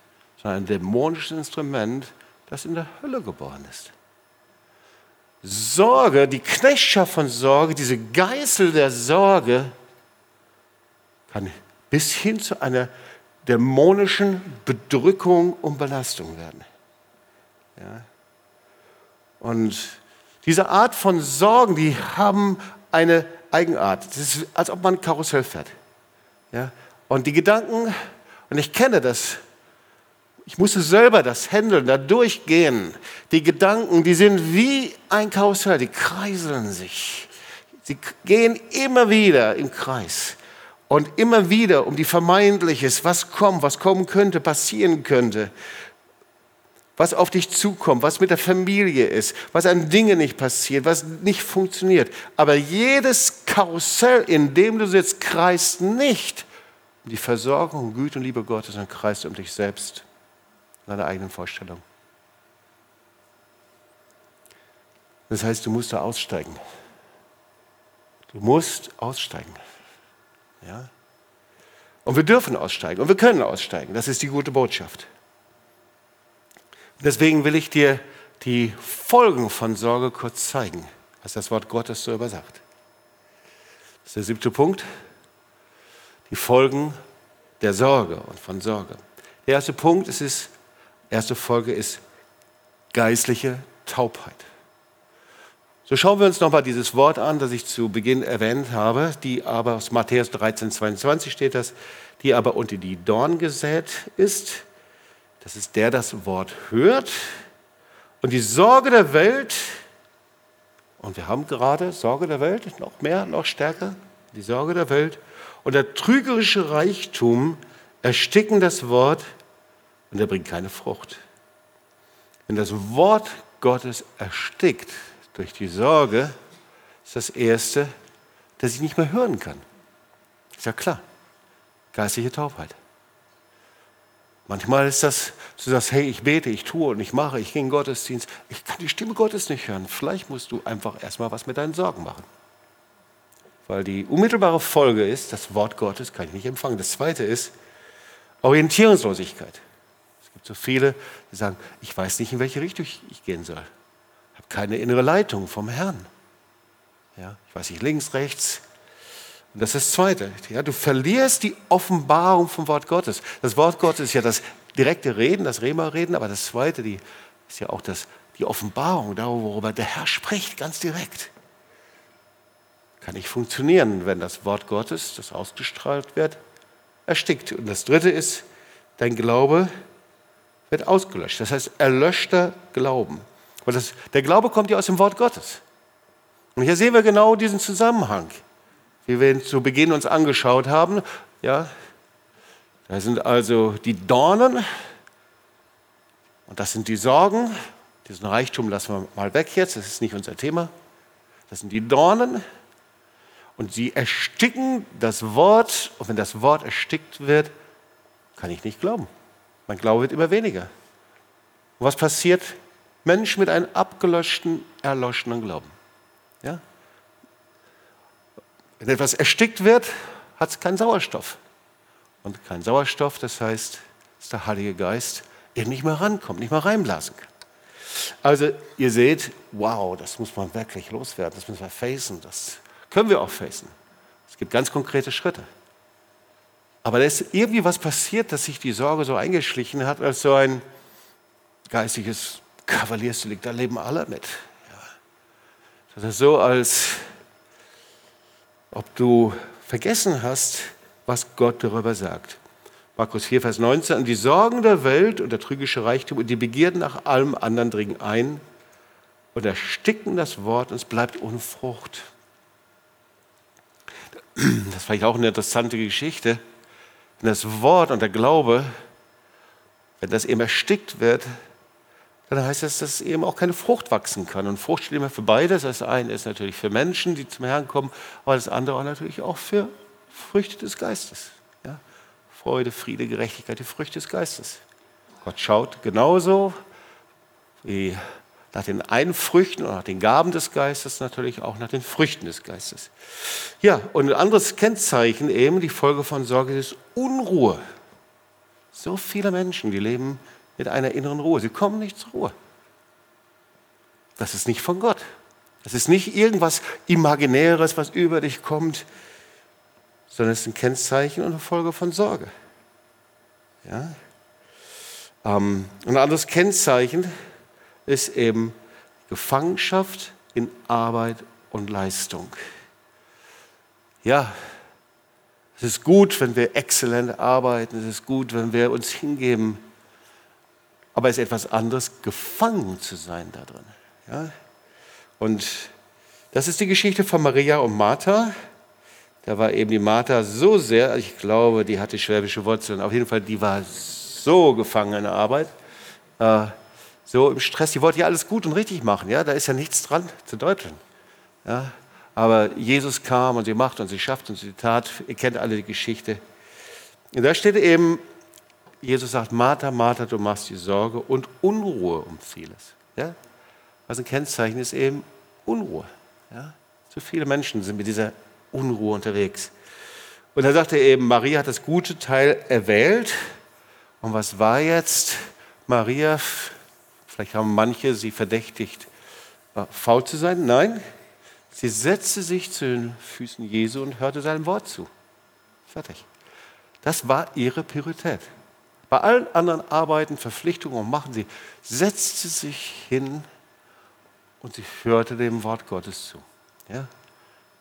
sondern ein dämonisches Instrument, das in der Hölle geboren ist. Sorge, die Knechtschaft von Sorge, diese Geißel der Sorge, kann bis hin zu einer dämonischen Bedrückung und Belastung werden. Ja. Und diese Art von Sorgen, die haben eine Eigenart. Das ist, als ob man ein Karussell fährt. Ja. Und die Gedanken, und ich kenne das, ich musste selber das handeln, da durchgehen. Die Gedanken, die sind wie ein Karussell, die kreiseln sich. Sie gehen immer wieder im Kreis. Und immer wieder um die Vermeintliches, was kommt, was kommen könnte, passieren könnte, was auf dich zukommt, was mit der Familie ist, was an Dingen nicht passiert, was nicht funktioniert. Aber jedes Karussell, in dem du sitzt, kreist nicht um die Versorgung, Güte und Liebe Gottes, sondern kreist um dich selbst, deine eigenen Vorstellungen. Das heißt, du musst da aussteigen. Du musst aussteigen. Ja? Und wir dürfen aussteigen und wir können aussteigen. Das ist die gute Botschaft. Deswegen will ich dir die Folgen von Sorge kurz zeigen, was das Wort Gottes so übersagt. Das ist der siebte Punkt. Die Folgen der Sorge und von Sorge. Der erste Punkt ist, ist erste Folge ist geistliche Taubheit. So schauen wir uns nochmal dieses Wort an, das ich zu Beginn erwähnt habe, die aber aus Matthäus 13, 22 steht das, die aber unter die Dorn gesät ist. Das ist der, das Wort hört und die Sorge der Welt, und wir haben gerade Sorge der Welt, noch mehr, noch stärker, die Sorge der Welt und der trügerische Reichtum ersticken das Wort und er bringt keine Frucht. Wenn das Wort Gottes erstickt, durch die Sorge ist das Erste, dass ich nicht mehr hören kann. Ist ja klar. Geistliche Taubheit. Manchmal ist das, du sagst, hey, ich bete, ich tue und ich mache, ich gehe in den Gottesdienst. Ich kann die Stimme Gottes nicht hören. Vielleicht musst du einfach erstmal was mit deinen Sorgen machen. Weil die unmittelbare Folge ist, das Wort Gottes kann ich nicht empfangen. Das zweite ist Orientierungslosigkeit. Es gibt so viele, die sagen, ich weiß nicht, in welche Richtung ich gehen soll keine innere Leitung vom Herrn. Ja, ich weiß nicht, links, rechts. Und das ist das Zweite. Ja, du verlierst die Offenbarung vom Wort Gottes. Das Wort Gottes ist ja das direkte Reden, das Rema-Reden, aber das Zweite die, ist ja auch das, die Offenbarung, worüber der Herr spricht, ganz direkt. Kann nicht funktionieren, wenn das Wort Gottes, das ausgestrahlt wird, erstickt. Und das Dritte ist, dein Glaube wird ausgelöscht. Das heißt, erlöschter Glauben. Weil das, der Glaube kommt ja aus dem Wort Gottes. Und hier sehen wir genau diesen Zusammenhang, wie wir ihn zu Beginn uns angeschaut haben. Ja, da sind also die Dornen und das sind die Sorgen. Diesen Reichtum lassen wir mal weg jetzt, das ist nicht unser Thema. Das sind die Dornen und sie ersticken das Wort. Und wenn das Wort erstickt wird, kann ich nicht glauben. Mein Glaube wird immer weniger. Und was passiert? Mensch mit einem abgelöschten, erloschenen Glauben. Ja? Wenn etwas erstickt wird, hat es keinen Sauerstoff. Und kein Sauerstoff, das heißt, dass der Heilige Geist eben nicht mehr rankommt, nicht mehr reinblasen kann. Also ihr seht, wow, das muss man wirklich loswerden, das müssen wir facen, das können wir auch facen. Es gibt ganz konkrete Schritte. Aber da ist irgendwie was passiert, dass sich die Sorge so eingeschlichen hat, als so ein geistiges Kavaliersdelikt. Da leben alle mit. Ja. Das ist so, als ob du vergessen hast, was Gott darüber sagt. Markus 4, Vers 19. Und die Sorgen der Welt und der trügische Reichtum und die Begierden nach allem anderen dringen ein und ersticken das Wort und es bleibt ohne Frucht. Das ist vielleicht auch eine interessante Geschichte. Wenn das Wort und der Glaube, wenn das eben erstickt wird, dann heißt das, dass eben auch keine Frucht wachsen kann. Und Frucht steht immer für beides. Das eine ist natürlich für Menschen, die zum Herrn kommen, aber das andere auch natürlich auch für Früchte des Geistes. Ja? Freude, Friede, Gerechtigkeit, die Früchte des Geistes. Gott schaut genauso wie nach den einen Früchten und nach den Gaben des Geistes natürlich auch nach den Früchten des Geistes. Ja, und ein anderes Kennzeichen eben, die Folge von Sorge ist Unruhe. So viele Menschen, die leben mit einer inneren Ruhe. Sie kommen nicht zur Ruhe. Das ist nicht von Gott. Das ist nicht irgendwas Imaginäres, was über dich kommt, sondern es ist ein Kennzeichen und eine Folge von Sorge. Ja? Ähm, ein anderes Kennzeichen ist eben Gefangenschaft in Arbeit und Leistung. Ja, es ist gut, wenn wir exzellent arbeiten, es ist gut, wenn wir uns hingeben, aber es ist etwas anderes, gefangen zu sein da drin. Ja? Und das ist die Geschichte von Maria und Martha. Da war eben die Martha so sehr, ich glaube, die hatte schwäbische Wurzeln, auf jeden Fall, die war so gefangen in der Arbeit. Äh, so im Stress. Die wollte ja alles gut und richtig machen. Ja, da ist ja nichts dran zu deuteln. Ja, aber Jesus kam und sie macht und sie schafft und sie tat. Ihr kennt alle die Geschichte. Und da steht eben, Jesus sagt, Martha, Martha, du machst die Sorge und Unruhe um vieles. Ja? Also ein Kennzeichen ist eben Unruhe. Ja? Zu viele Menschen sind mit dieser Unruhe unterwegs. Und da sagt er eben, Maria hat das gute Teil erwählt. Und was war jetzt Maria Vielleicht haben manche sie verdächtigt, faul zu sein. Nein, sie setzte sich zu den Füßen Jesu und hörte seinem Wort zu. Fertig. Das war ihre Priorität. Bei allen anderen Arbeiten, Verpflichtungen und Machen, sie setzte sich hin und sie hörte dem Wort Gottes zu. Ja?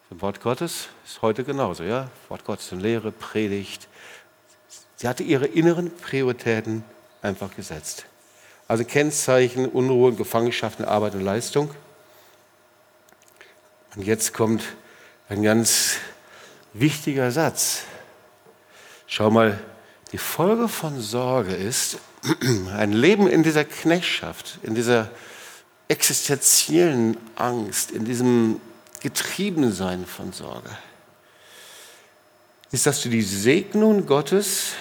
Das Wort Gottes ist heute genauso. Ja? Wort Gottes in Lehre, Predigt. Sie hatte ihre inneren Prioritäten einfach gesetzt. Also Kennzeichen, Unruhe, Gefangenschaft in Arbeit und Leistung. Und jetzt kommt ein ganz wichtiger Satz. Schau mal, die Folge von Sorge ist ein Leben in dieser Knechtschaft, in dieser existenziellen Angst, in diesem Getriebensein von Sorge. Ist, dass du die Segnung Gottes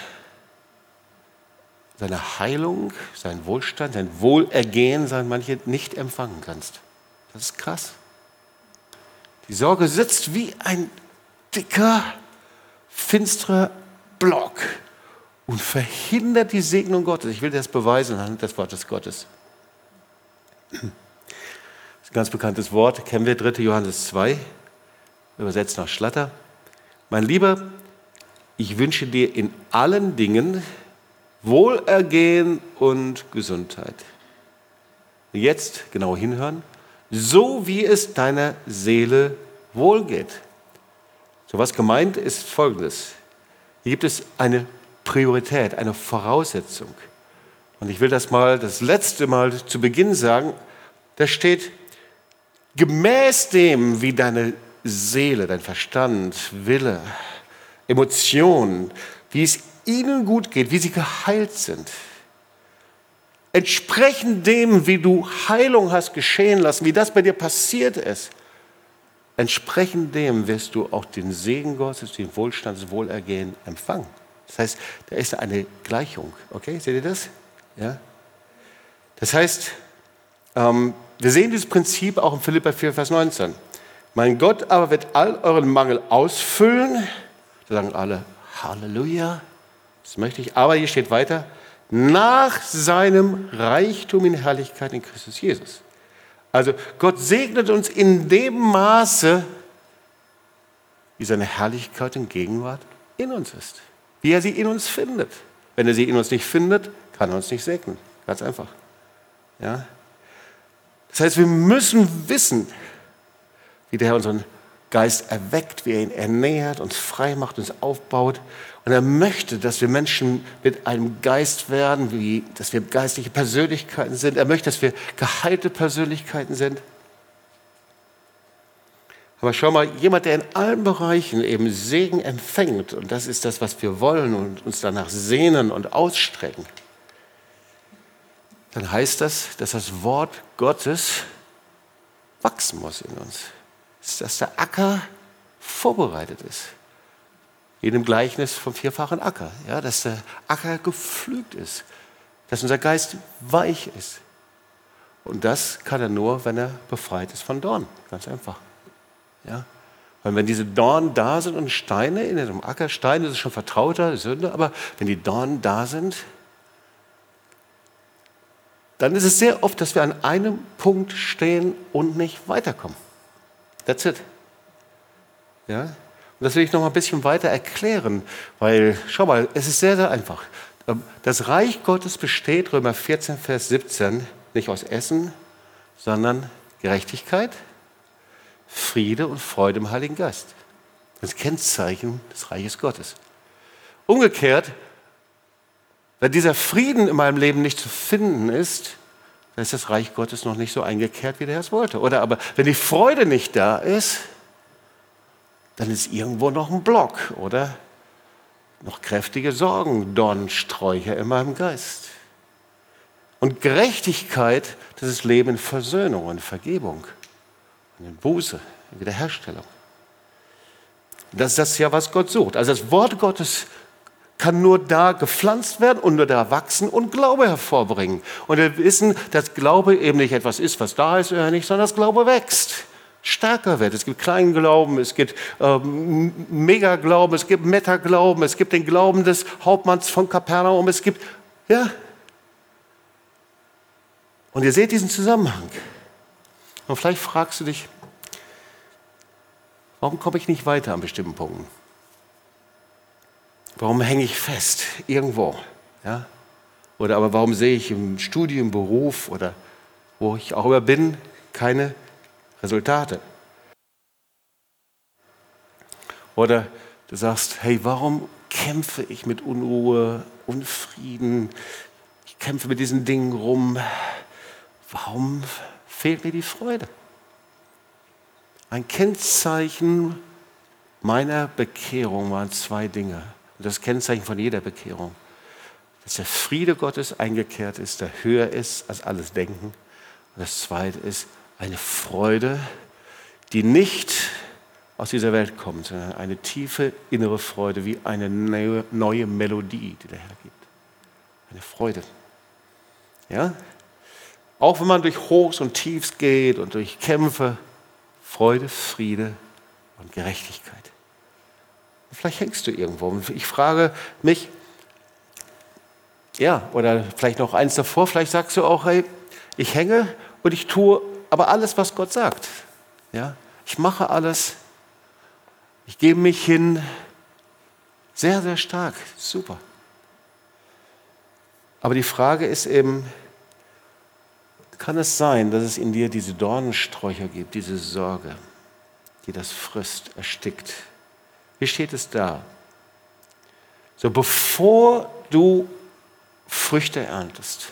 seine Heilung, sein Wohlstand, sein Wohlergehen, sein manche nicht empfangen kannst. Das ist krass. Die Sorge sitzt wie ein dicker, finsterer Block und verhindert die Segnung Gottes. Ich will das beweisen anhand des Wortes Gottes. Das ist ein ganz bekanntes Wort, kennen wir 3. Johannes 2, übersetzt nach Schlatter. Mein Lieber, ich wünsche dir in allen Dingen, Wohlergehen und Gesundheit. Jetzt genau hinhören, so wie es deiner Seele wohlgeht. So was gemeint ist folgendes. Hier gibt es eine Priorität, eine Voraussetzung. Und ich will das mal das letzte Mal zu Beginn sagen. Da steht, gemäß dem, wie deine Seele, dein Verstand, Wille, Emotionen, wie es ihnen gut geht, wie sie geheilt sind, entsprechend dem, wie du Heilung hast geschehen lassen, wie das bei dir passiert ist, entsprechend dem wirst du auch den Segen Gottes, den Wohlstand, das Wohlergehen empfangen. Das heißt, da ist eine Gleichung. Okay, seht ihr das? Ja? Das heißt, ähm, wir sehen dieses Prinzip auch in Philippa 4, Vers 19. Mein Gott aber wird all euren Mangel ausfüllen. Da sagen alle, Halleluja. Das möchte ich. Aber hier steht weiter, nach seinem Reichtum in Herrlichkeit in Christus Jesus. Also Gott segnet uns in dem Maße, wie seine Herrlichkeit und Gegenwart in uns ist. Wie er sie in uns findet. Wenn er sie in uns nicht findet, kann er uns nicht segnen. Ganz einfach. Ja? Das heißt, wir müssen wissen, wie der Herr unseren Geist erweckt, wie er ihn ernährt, uns frei macht, uns aufbaut. Und er möchte, dass wir Menschen mit einem Geist werden, wie, dass wir geistliche Persönlichkeiten sind. Er möchte, dass wir geheilte Persönlichkeiten sind. Aber schau mal, jemand, der in allen Bereichen eben Segen empfängt, und das ist das, was wir wollen und uns danach sehnen und ausstrecken, dann heißt das, dass das Wort Gottes wachsen muss in uns dass der Acker vorbereitet ist. In dem Gleichnis vom vierfachen Acker, ja, dass der Acker gepflügt ist, dass unser Geist weich ist. Und das kann er nur, wenn er befreit ist von Dorn. Ganz einfach. Ja? Weil wenn diese Dornen da sind und Steine in einem Acker, Steine ist schon vertrauter Sünde, aber wenn die Dornen da sind, dann ist es sehr oft, dass wir an einem Punkt stehen und nicht weiterkommen. That's it. Ja? Und das will ich noch mal ein bisschen weiter erklären, weil, schau mal, es ist sehr, sehr einfach. Ähm, das Reich Gottes besteht, Römer 14, Vers 17, nicht aus Essen, sondern Gerechtigkeit, Friede und Freude im Heiligen Geist. Das Kennzeichen des Reiches Gottes. Umgekehrt, wenn dieser Frieden in meinem Leben nicht zu finden ist, dann ist das Reich Gottes noch nicht so eingekehrt, wie der Herr es wollte. Oder aber wenn die Freude nicht da ist, dann ist irgendwo noch ein Block oder noch kräftige Sorgen, Dornsträucher in meinem Geist. Und Gerechtigkeit, das ist Leben in Versöhnung und Vergebung in Buße, in Wiederherstellung. Das ist das ja, was Gott sucht. Also das Wort Gottes kann nur da gepflanzt werden und nur da wachsen und Glaube hervorbringen. Und wir wissen, dass Glaube eben nicht etwas ist, was da ist oder nicht, sondern dass Glaube wächst, stärker wird. Es gibt kleinen Glauben, es gibt ähm, Megaglauben, es gibt Metaglauben, es gibt den Glauben des Hauptmanns von Kapernaum, es gibt, ja. Und ihr seht diesen Zusammenhang. Und vielleicht fragst du dich, warum komme ich nicht weiter an bestimmten Punkten? Warum hänge ich fest irgendwo? Ja? Oder aber warum sehe ich im Studium, Beruf oder wo ich auch immer bin, keine Resultate? Oder du sagst, hey, warum kämpfe ich mit Unruhe, Unfrieden? Ich kämpfe mit diesen Dingen rum. Warum fehlt mir die Freude? Ein Kennzeichen meiner Bekehrung waren zwei Dinge. Das Kennzeichen von jeder Bekehrung. Dass der Friede Gottes eingekehrt ist, der höher ist als alles Denken. Und das Zweite ist eine Freude, die nicht aus dieser Welt kommt, sondern eine tiefe innere Freude, wie eine neue Melodie, die der Herr gibt. Eine Freude. Ja? Auch wenn man durch Hochs und Tiefs geht und durch Kämpfe, Freude, Friede und Gerechtigkeit. Vielleicht hängst du irgendwo. Und ich frage mich, ja, oder vielleicht noch eins davor, vielleicht sagst du auch, hey, ich hänge und ich tue aber alles, was Gott sagt. Ja, ich mache alles, ich gebe mich hin, sehr, sehr stark, super. Aber die Frage ist eben, kann es sein, dass es in dir diese Dornensträucher gibt, diese Sorge, die das frisst, erstickt, wie steht es da? So, bevor du Früchte erntest,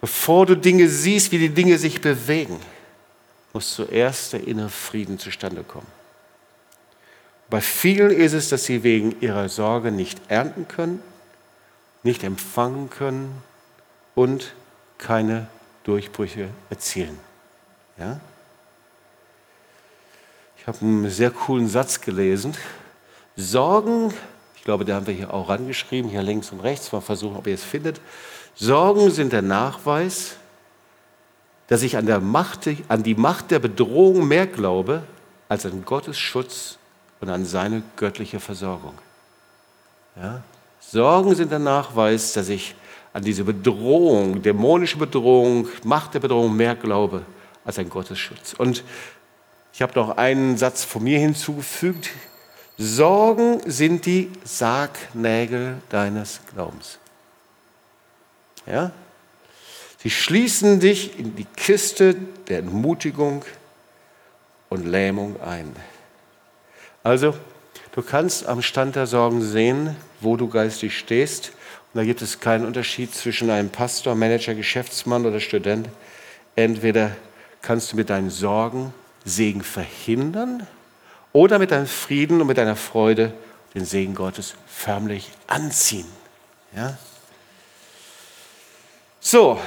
bevor du Dinge siehst, wie die Dinge sich bewegen, muss zuerst der innere Frieden zustande kommen. Bei vielen ist es, dass sie wegen ihrer Sorge nicht ernten können, nicht empfangen können und keine Durchbrüche erzielen. Ja? Ich habe einen sehr coolen Satz gelesen. Sorgen, ich glaube, da haben wir hier auch rangeschrieben, hier links und rechts, mal versuchen, ob ihr es findet. Sorgen sind der Nachweis, dass ich an, der Macht, an die Macht der Bedrohung mehr glaube, als an Gottes Schutz und an seine göttliche Versorgung. Ja? Sorgen sind der Nachweis, dass ich an diese Bedrohung, dämonische Bedrohung, Macht der Bedrohung mehr glaube als ein Gottesschutz. Und ich habe noch einen Satz von mir hinzugefügt. Sorgen sind die Sargnägel deines Glaubens. Ja? Sie schließen dich in die Kiste der Entmutigung und Lähmung ein. Also, du kannst am Stand der Sorgen sehen, wo du geistig stehst. Und da gibt es keinen Unterschied zwischen einem Pastor, Manager, Geschäftsmann oder Student. Entweder kannst du mit deinen Sorgen Segen verhindern oder mit deinem Frieden und mit deiner Freude den Segen Gottes förmlich anziehen. Ja? So,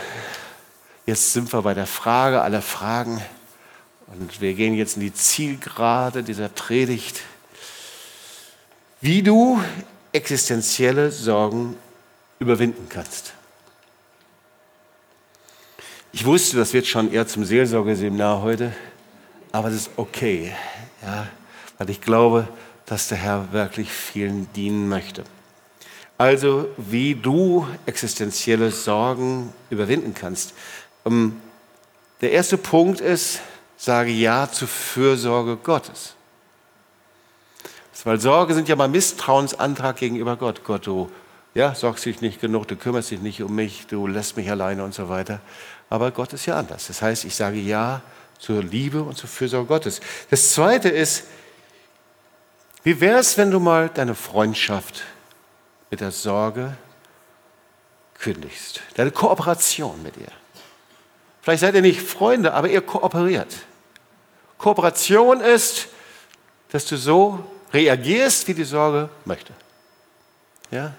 jetzt sind wir bei der Frage aller Fragen und wir gehen jetzt in die Zielgerade dieser Predigt. Wie du existenzielle Sorgen überwinden kannst. Ich wusste, das wird schon eher zum Seelsorgeseminar heute, aber das ist okay, ja, weil ich glaube, dass der Herr wirklich vielen dienen möchte. Also, wie du existenzielle Sorgen überwinden kannst. Ähm, der erste Punkt ist, sage Ja zur Fürsorge Gottes. Weil Sorge sind ja mal Misstrauensantrag gegenüber Gott. Gott, du ja, sorgst dich nicht genug, du kümmerst dich nicht um mich, du lässt mich alleine und so weiter. Aber Gott ist ja anders. Das heißt, ich sage Ja zur Liebe und zur Fürsorge Gottes. Das Zweite ist, wie wäre es, wenn du mal deine Freundschaft mit der Sorge kündigst. Deine Kooperation mit ihr. Vielleicht seid ihr nicht Freunde, aber ihr kooperiert. Kooperation ist, dass du so reagierst, wie die Sorge möchte. Ja?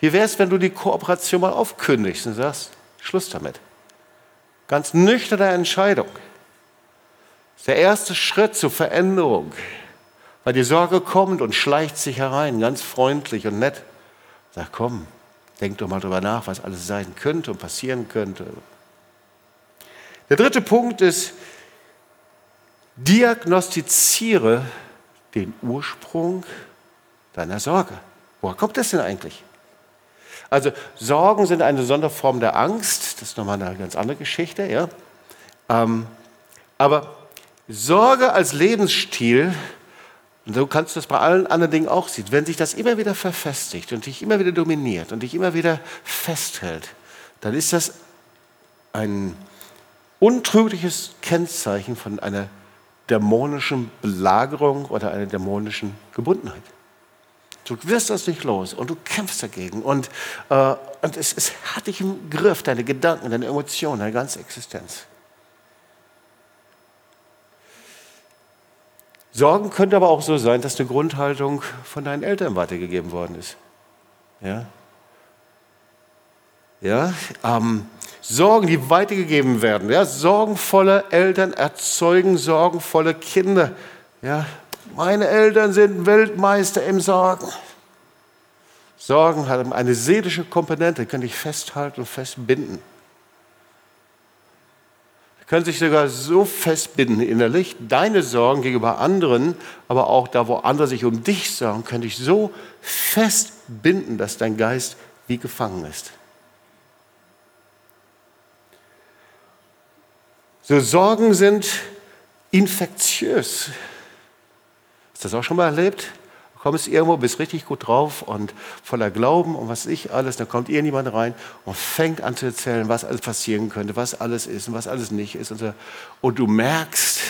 Wie wäre es, wenn du die Kooperation mal aufkündigst und sagst, Schluss damit. Ganz nüchterne Entscheidung. Das ist der erste Schritt zur Veränderung. Weil die Sorge kommt und schleicht sich herein, ganz freundlich und nett. Sag, komm, denk doch mal drüber nach, was alles sein könnte und passieren könnte. Der dritte Punkt ist, diagnostiziere den Ursprung deiner Sorge. Woher kommt das denn eigentlich? Also Sorgen sind eine Sonderform der Angst, das ist nochmal eine ganz andere Geschichte, ja. Ähm, aber Sorge als Lebensstil und so kannst du das bei allen anderen Dingen auch sehen. Wenn sich das immer wieder verfestigt und dich immer wieder dominiert und dich immer wieder festhält, dann ist das ein untrügliches Kennzeichen von einer dämonischen Belagerung oder einer dämonischen Gebundenheit. Du wirst das nicht los und du kämpfst dagegen und, äh, und es, es hat dich im Griff, deine Gedanken, deine Emotionen, deine ganze Existenz. Sorgen könnte aber auch so sein, dass eine Grundhaltung von deinen Eltern weitergegeben worden ist. Ja? Ja, ähm, Sorgen, die weitergegeben werden. Ja, sorgenvolle Eltern erzeugen sorgenvolle Kinder. Ja, meine Eltern sind Weltmeister im Sorgen. Sorgen haben eine seelische Komponente, kann dich festhalten und festbinden können sich sogar so festbinden innerlich, deine Sorgen gegenüber anderen, aber auch da, wo andere sich um dich sorgen, können dich so festbinden, dass dein Geist wie gefangen ist. So Sorgen sind infektiös. Hast du das auch schon mal erlebt? kommst irgendwo, bist richtig gut drauf und voller Glauben und was ich alles, dann kommt irgendjemand rein und fängt an zu erzählen, was alles passieren könnte, was alles ist und was alles nicht ist. Und, so. und du merkst,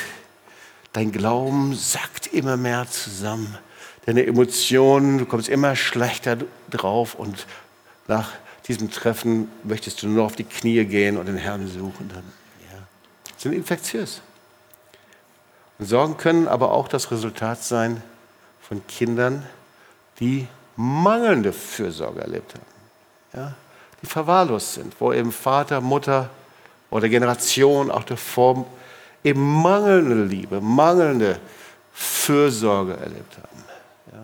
dein Glauben sackt immer mehr zusammen. Deine Emotionen, du kommst immer schlechter drauf und nach diesem Treffen möchtest du nur auf die Knie gehen und den Herrn suchen. Dann, ja. Sind infektiös. Sorgen können aber auch das Resultat sein von Kindern, die mangelnde Fürsorge erlebt haben. Ja? Die verwahrlost sind, wo eben Vater, Mutter oder Generation auch davor eben mangelnde Liebe, mangelnde Fürsorge erlebt haben. Ja?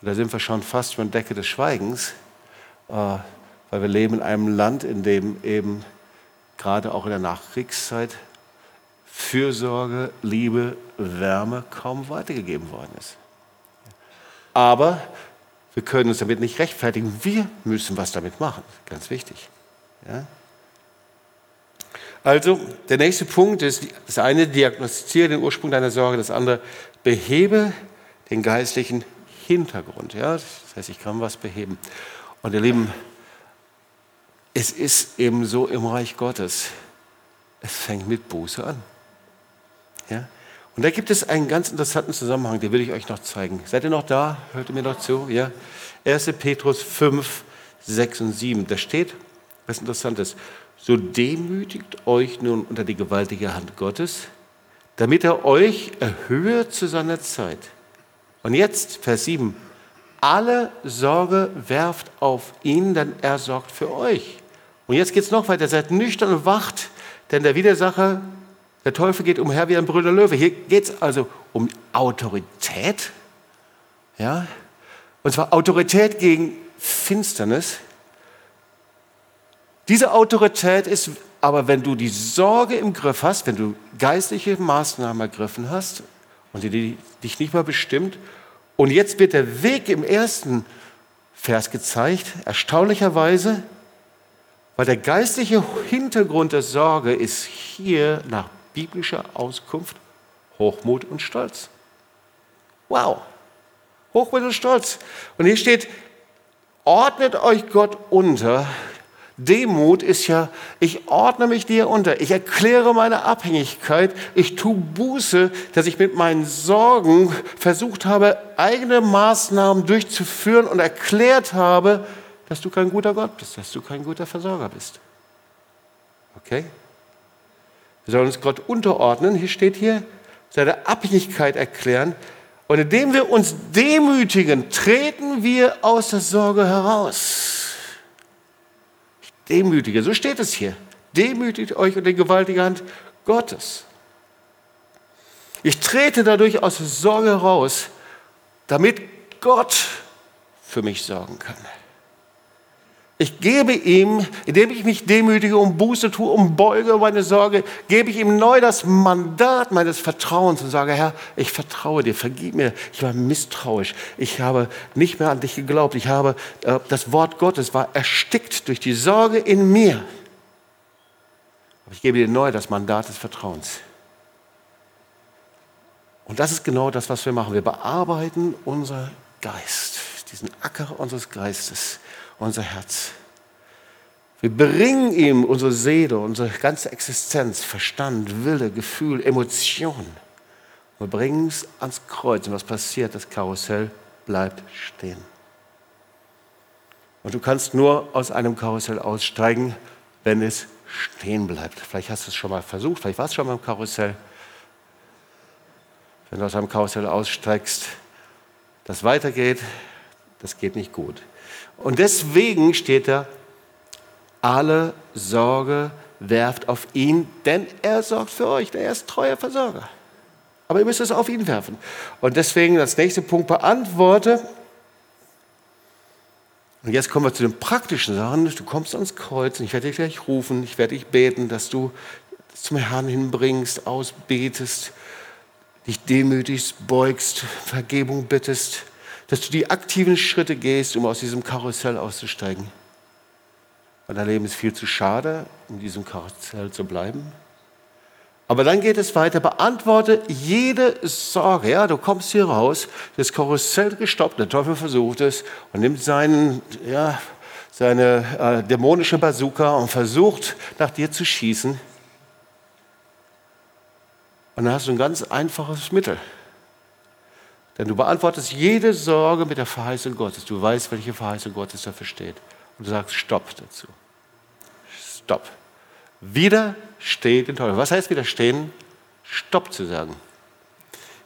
Und da sind wir schon fast von Decke des Schweigens, äh, weil wir leben in einem Land, in dem eben gerade auch in der Nachkriegszeit Fürsorge, Liebe, Wärme kaum weitergegeben worden ist. Aber Wir können uns damit nicht rechtfertigen. Wir müssen was damit machen. Ganz wichtig. Ja? Also, der nächste Punkt ist, das eine, diagnostiziere den Ursprung deiner Sorge, das andere, behebe den geistlichen Hintergrund. Ja? Das heißt, ich kann was beheben. Und ihr Lieben, es ist eben so im Reich Gottes. Es fängt mit Buße an. Ja? Und da gibt es einen ganz interessanten Zusammenhang, den will ich euch noch zeigen. Seid ihr noch da? Hört ihr mir noch zu? Ja? 1. Petrus 5, 6 und 7. Da steht was Interessantes. So demütigt euch nun unter die gewaltige Hand Gottes, damit er euch erhöhe zu seiner Zeit. Und jetzt, Vers 7. Alle Sorge werft auf ihn, denn er sorgt für euch. Und jetzt geht es noch weiter. Seid nüchtern und wacht, denn der Widersacher der Teufel geht umher wie ein brüller Löwe. Hier geht es also um Autorität. Ja? Und zwar Autorität gegen Finsternis. Diese Autorität ist aber, wenn du die Sorge im Griff hast, wenn du geistliche Maßnahmen ergriffen hast und die dich nicht mehr bestimmt, und jetzt wird der Weg im ersten Vers gezeigt, erstaunlicherweise, weil der geistliche Hintergrund der Sorge ist hier nach biblischer Auskunft Hochmut und Stolz. Wow. Hochmut und Stolz. Und hier steht, ordnet euch Gott unter. Demut ist ja, ich ordne mich dir unter, ich erkläre meine Abhängigkeit, ich tue Buße, dass ich mit meinen Sorgen versucht habe, eigene Maßnahmen durchzuführen und erklärt habe, dass du kein guter Gott bist, dass du kein guter Versorger bist. Okay? Wir sollen uns Gott unterordnen, hier steht hier, seine Abhängigkeit erklären. Und indem wir uns demütigen, treten wir aus der Sorge heraus. Demütige, so steht es hier. Demütigt euch unter die gewaltige Hand Gottes. Ich trete dadurch aus der Sorge heraus, damit Gott für mich sorgen kann. Ich gebe ihm, indem ich mich demütige und Buße tue und beuge meine Sorge, gebe ich ihm neu das Mandat meines Vertrauens und sage, Herr, ich vertraue dir, vergib mir, ich war misstrauisch, ich habe nicht mehr an dich geglaubt, ich habe, äh, das Wort Gottes war erstickt durch die Sorge in mir. Aber ich gebe dir neu das Mandat des Vertrauens. Und das ist genau das, was wir machen. Wir bearbeiten unser Geist, diesen Acker unseres Geistes unser Herz. Wir bringen ihm unsere Seele, unsere ganze Existenz, Verstand, Wille, Gefühl, Emotion. Wir bringen es ans Kreuz und was passiert? Das Karussell bleibt stehen. Und du kannst nur aus einem Karussell aussteigen, wenn es stehen bleibt. Vielleicht hast du es schon mal versucht, vielleicht warst du schon mal im Karussell. Wenn du aus einem Karussell aussteigst, das weitergeht, das geht nicht gut. Und deswegen steht da, alle Sorge werft auf ihn, denn er sorgt für euch, denn er ist treuer Versorger. Aber ihr müsst es auf ihn werfen. Und deswegen das nächste Punkt beantworte. Und jetzt kommen wir zu den praktischen Sachen. Du kommst ans Kreuz und ich werde dich gleich rufen, ich werde dich beten, dass du zum Herrn hinbringst, ausbetest, dich demütigst, beugst, Vergebung bittest dass du die aktiven Schritte gehst, um aus diesem Karussell auszusteigen. Weil dein Leben ist viel zu schade, um in diesem Karussell zu bleiben. Aber dann geht es weiter. Beantworte jede Sorge. Ja, du kommst hier raus, das Karussell gestoppt, der Teufel versucht es und nimmt seinen, ja, seine äh, dämonische Bazooka und versucht, nach dir zu schießen. Und dann hast du ein ganz einfaches Mittel. Denn du beantwortest jede Sorge mit der Verheißung Gottes. Du weißt, welche Verheißung Gottes dafür steht. Und du sagst Stopp dazu. Stopp. Widersteht den Teufel. Was heißt widerstehen? Stopp zu sagen.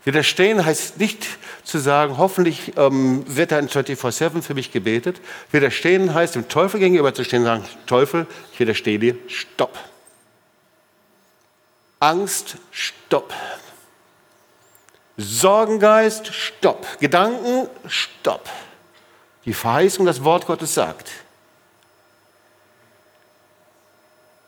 Widerstehen heißt nicht zu sagen, hoffentlich ähm, wird er in 24-7 für mich gebetet. Widerstehen heißt, dem Teufel gegenüber zu stehen und sagen, Teufel, ich widerstehe dir, stopp. Angst, stopp. Sorgengeist, stopp. Gedanken, stopp. Die Verheißung, das Wort Gottes sagt.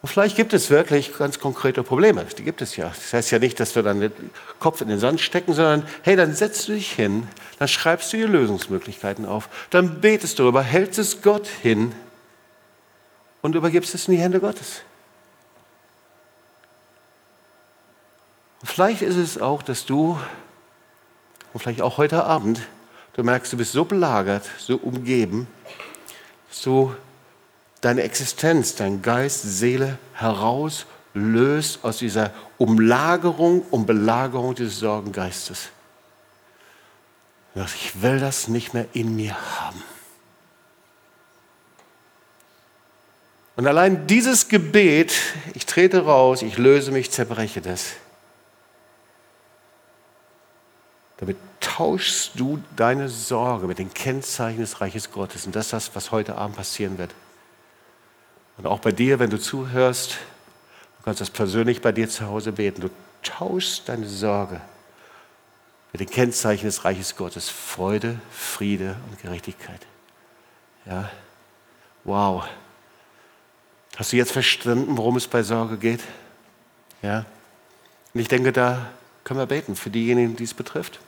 Und vielleicht gibt es wirklich ganz konkrete Probleme. Die gibt es ja. Das heißt ja nicht, dass wir dann den Kopf in den Sand stecken, sondern hey, dann setzt du dich hin, dann schreibst du die Lösungsmöglichkeiten auf, dann betest du darüber, hältst es Gott hin und übergibst es in die Hände Gottes. Und vielleicht ist es auch, dass du, und vielleicht auch heute Abend, du merkst, du bist so belagert, so umgeben, du deine Existenz, dein Geist, Seele herauslöst aus dieser Umlagerung und Belagerung des Sorgengeistes. Ich will das nicht mehr in mir haben. Und allein dieses Gebet, ich trete raus, ich löse mich, zerbreche das. Damit tauschst du deine Sorge mit den Kennzeichen des Reiches Gottes. Und das ist das, was heute Abend passieren wird. Und auch bei dir, wenn du zuhörst, du kannst das persönlich bei dir zu Hause beten. Du tauschst deine Sorge mit den Kennzeichen des Reiches Gottes. Freude, Friede und Gerechtigkeit. Ja, wow. Hast du jetzt verstanden, worum es bei Sorge geht? Ja. Und ich denke, da können wir beten für diejenigen, die es betrifft.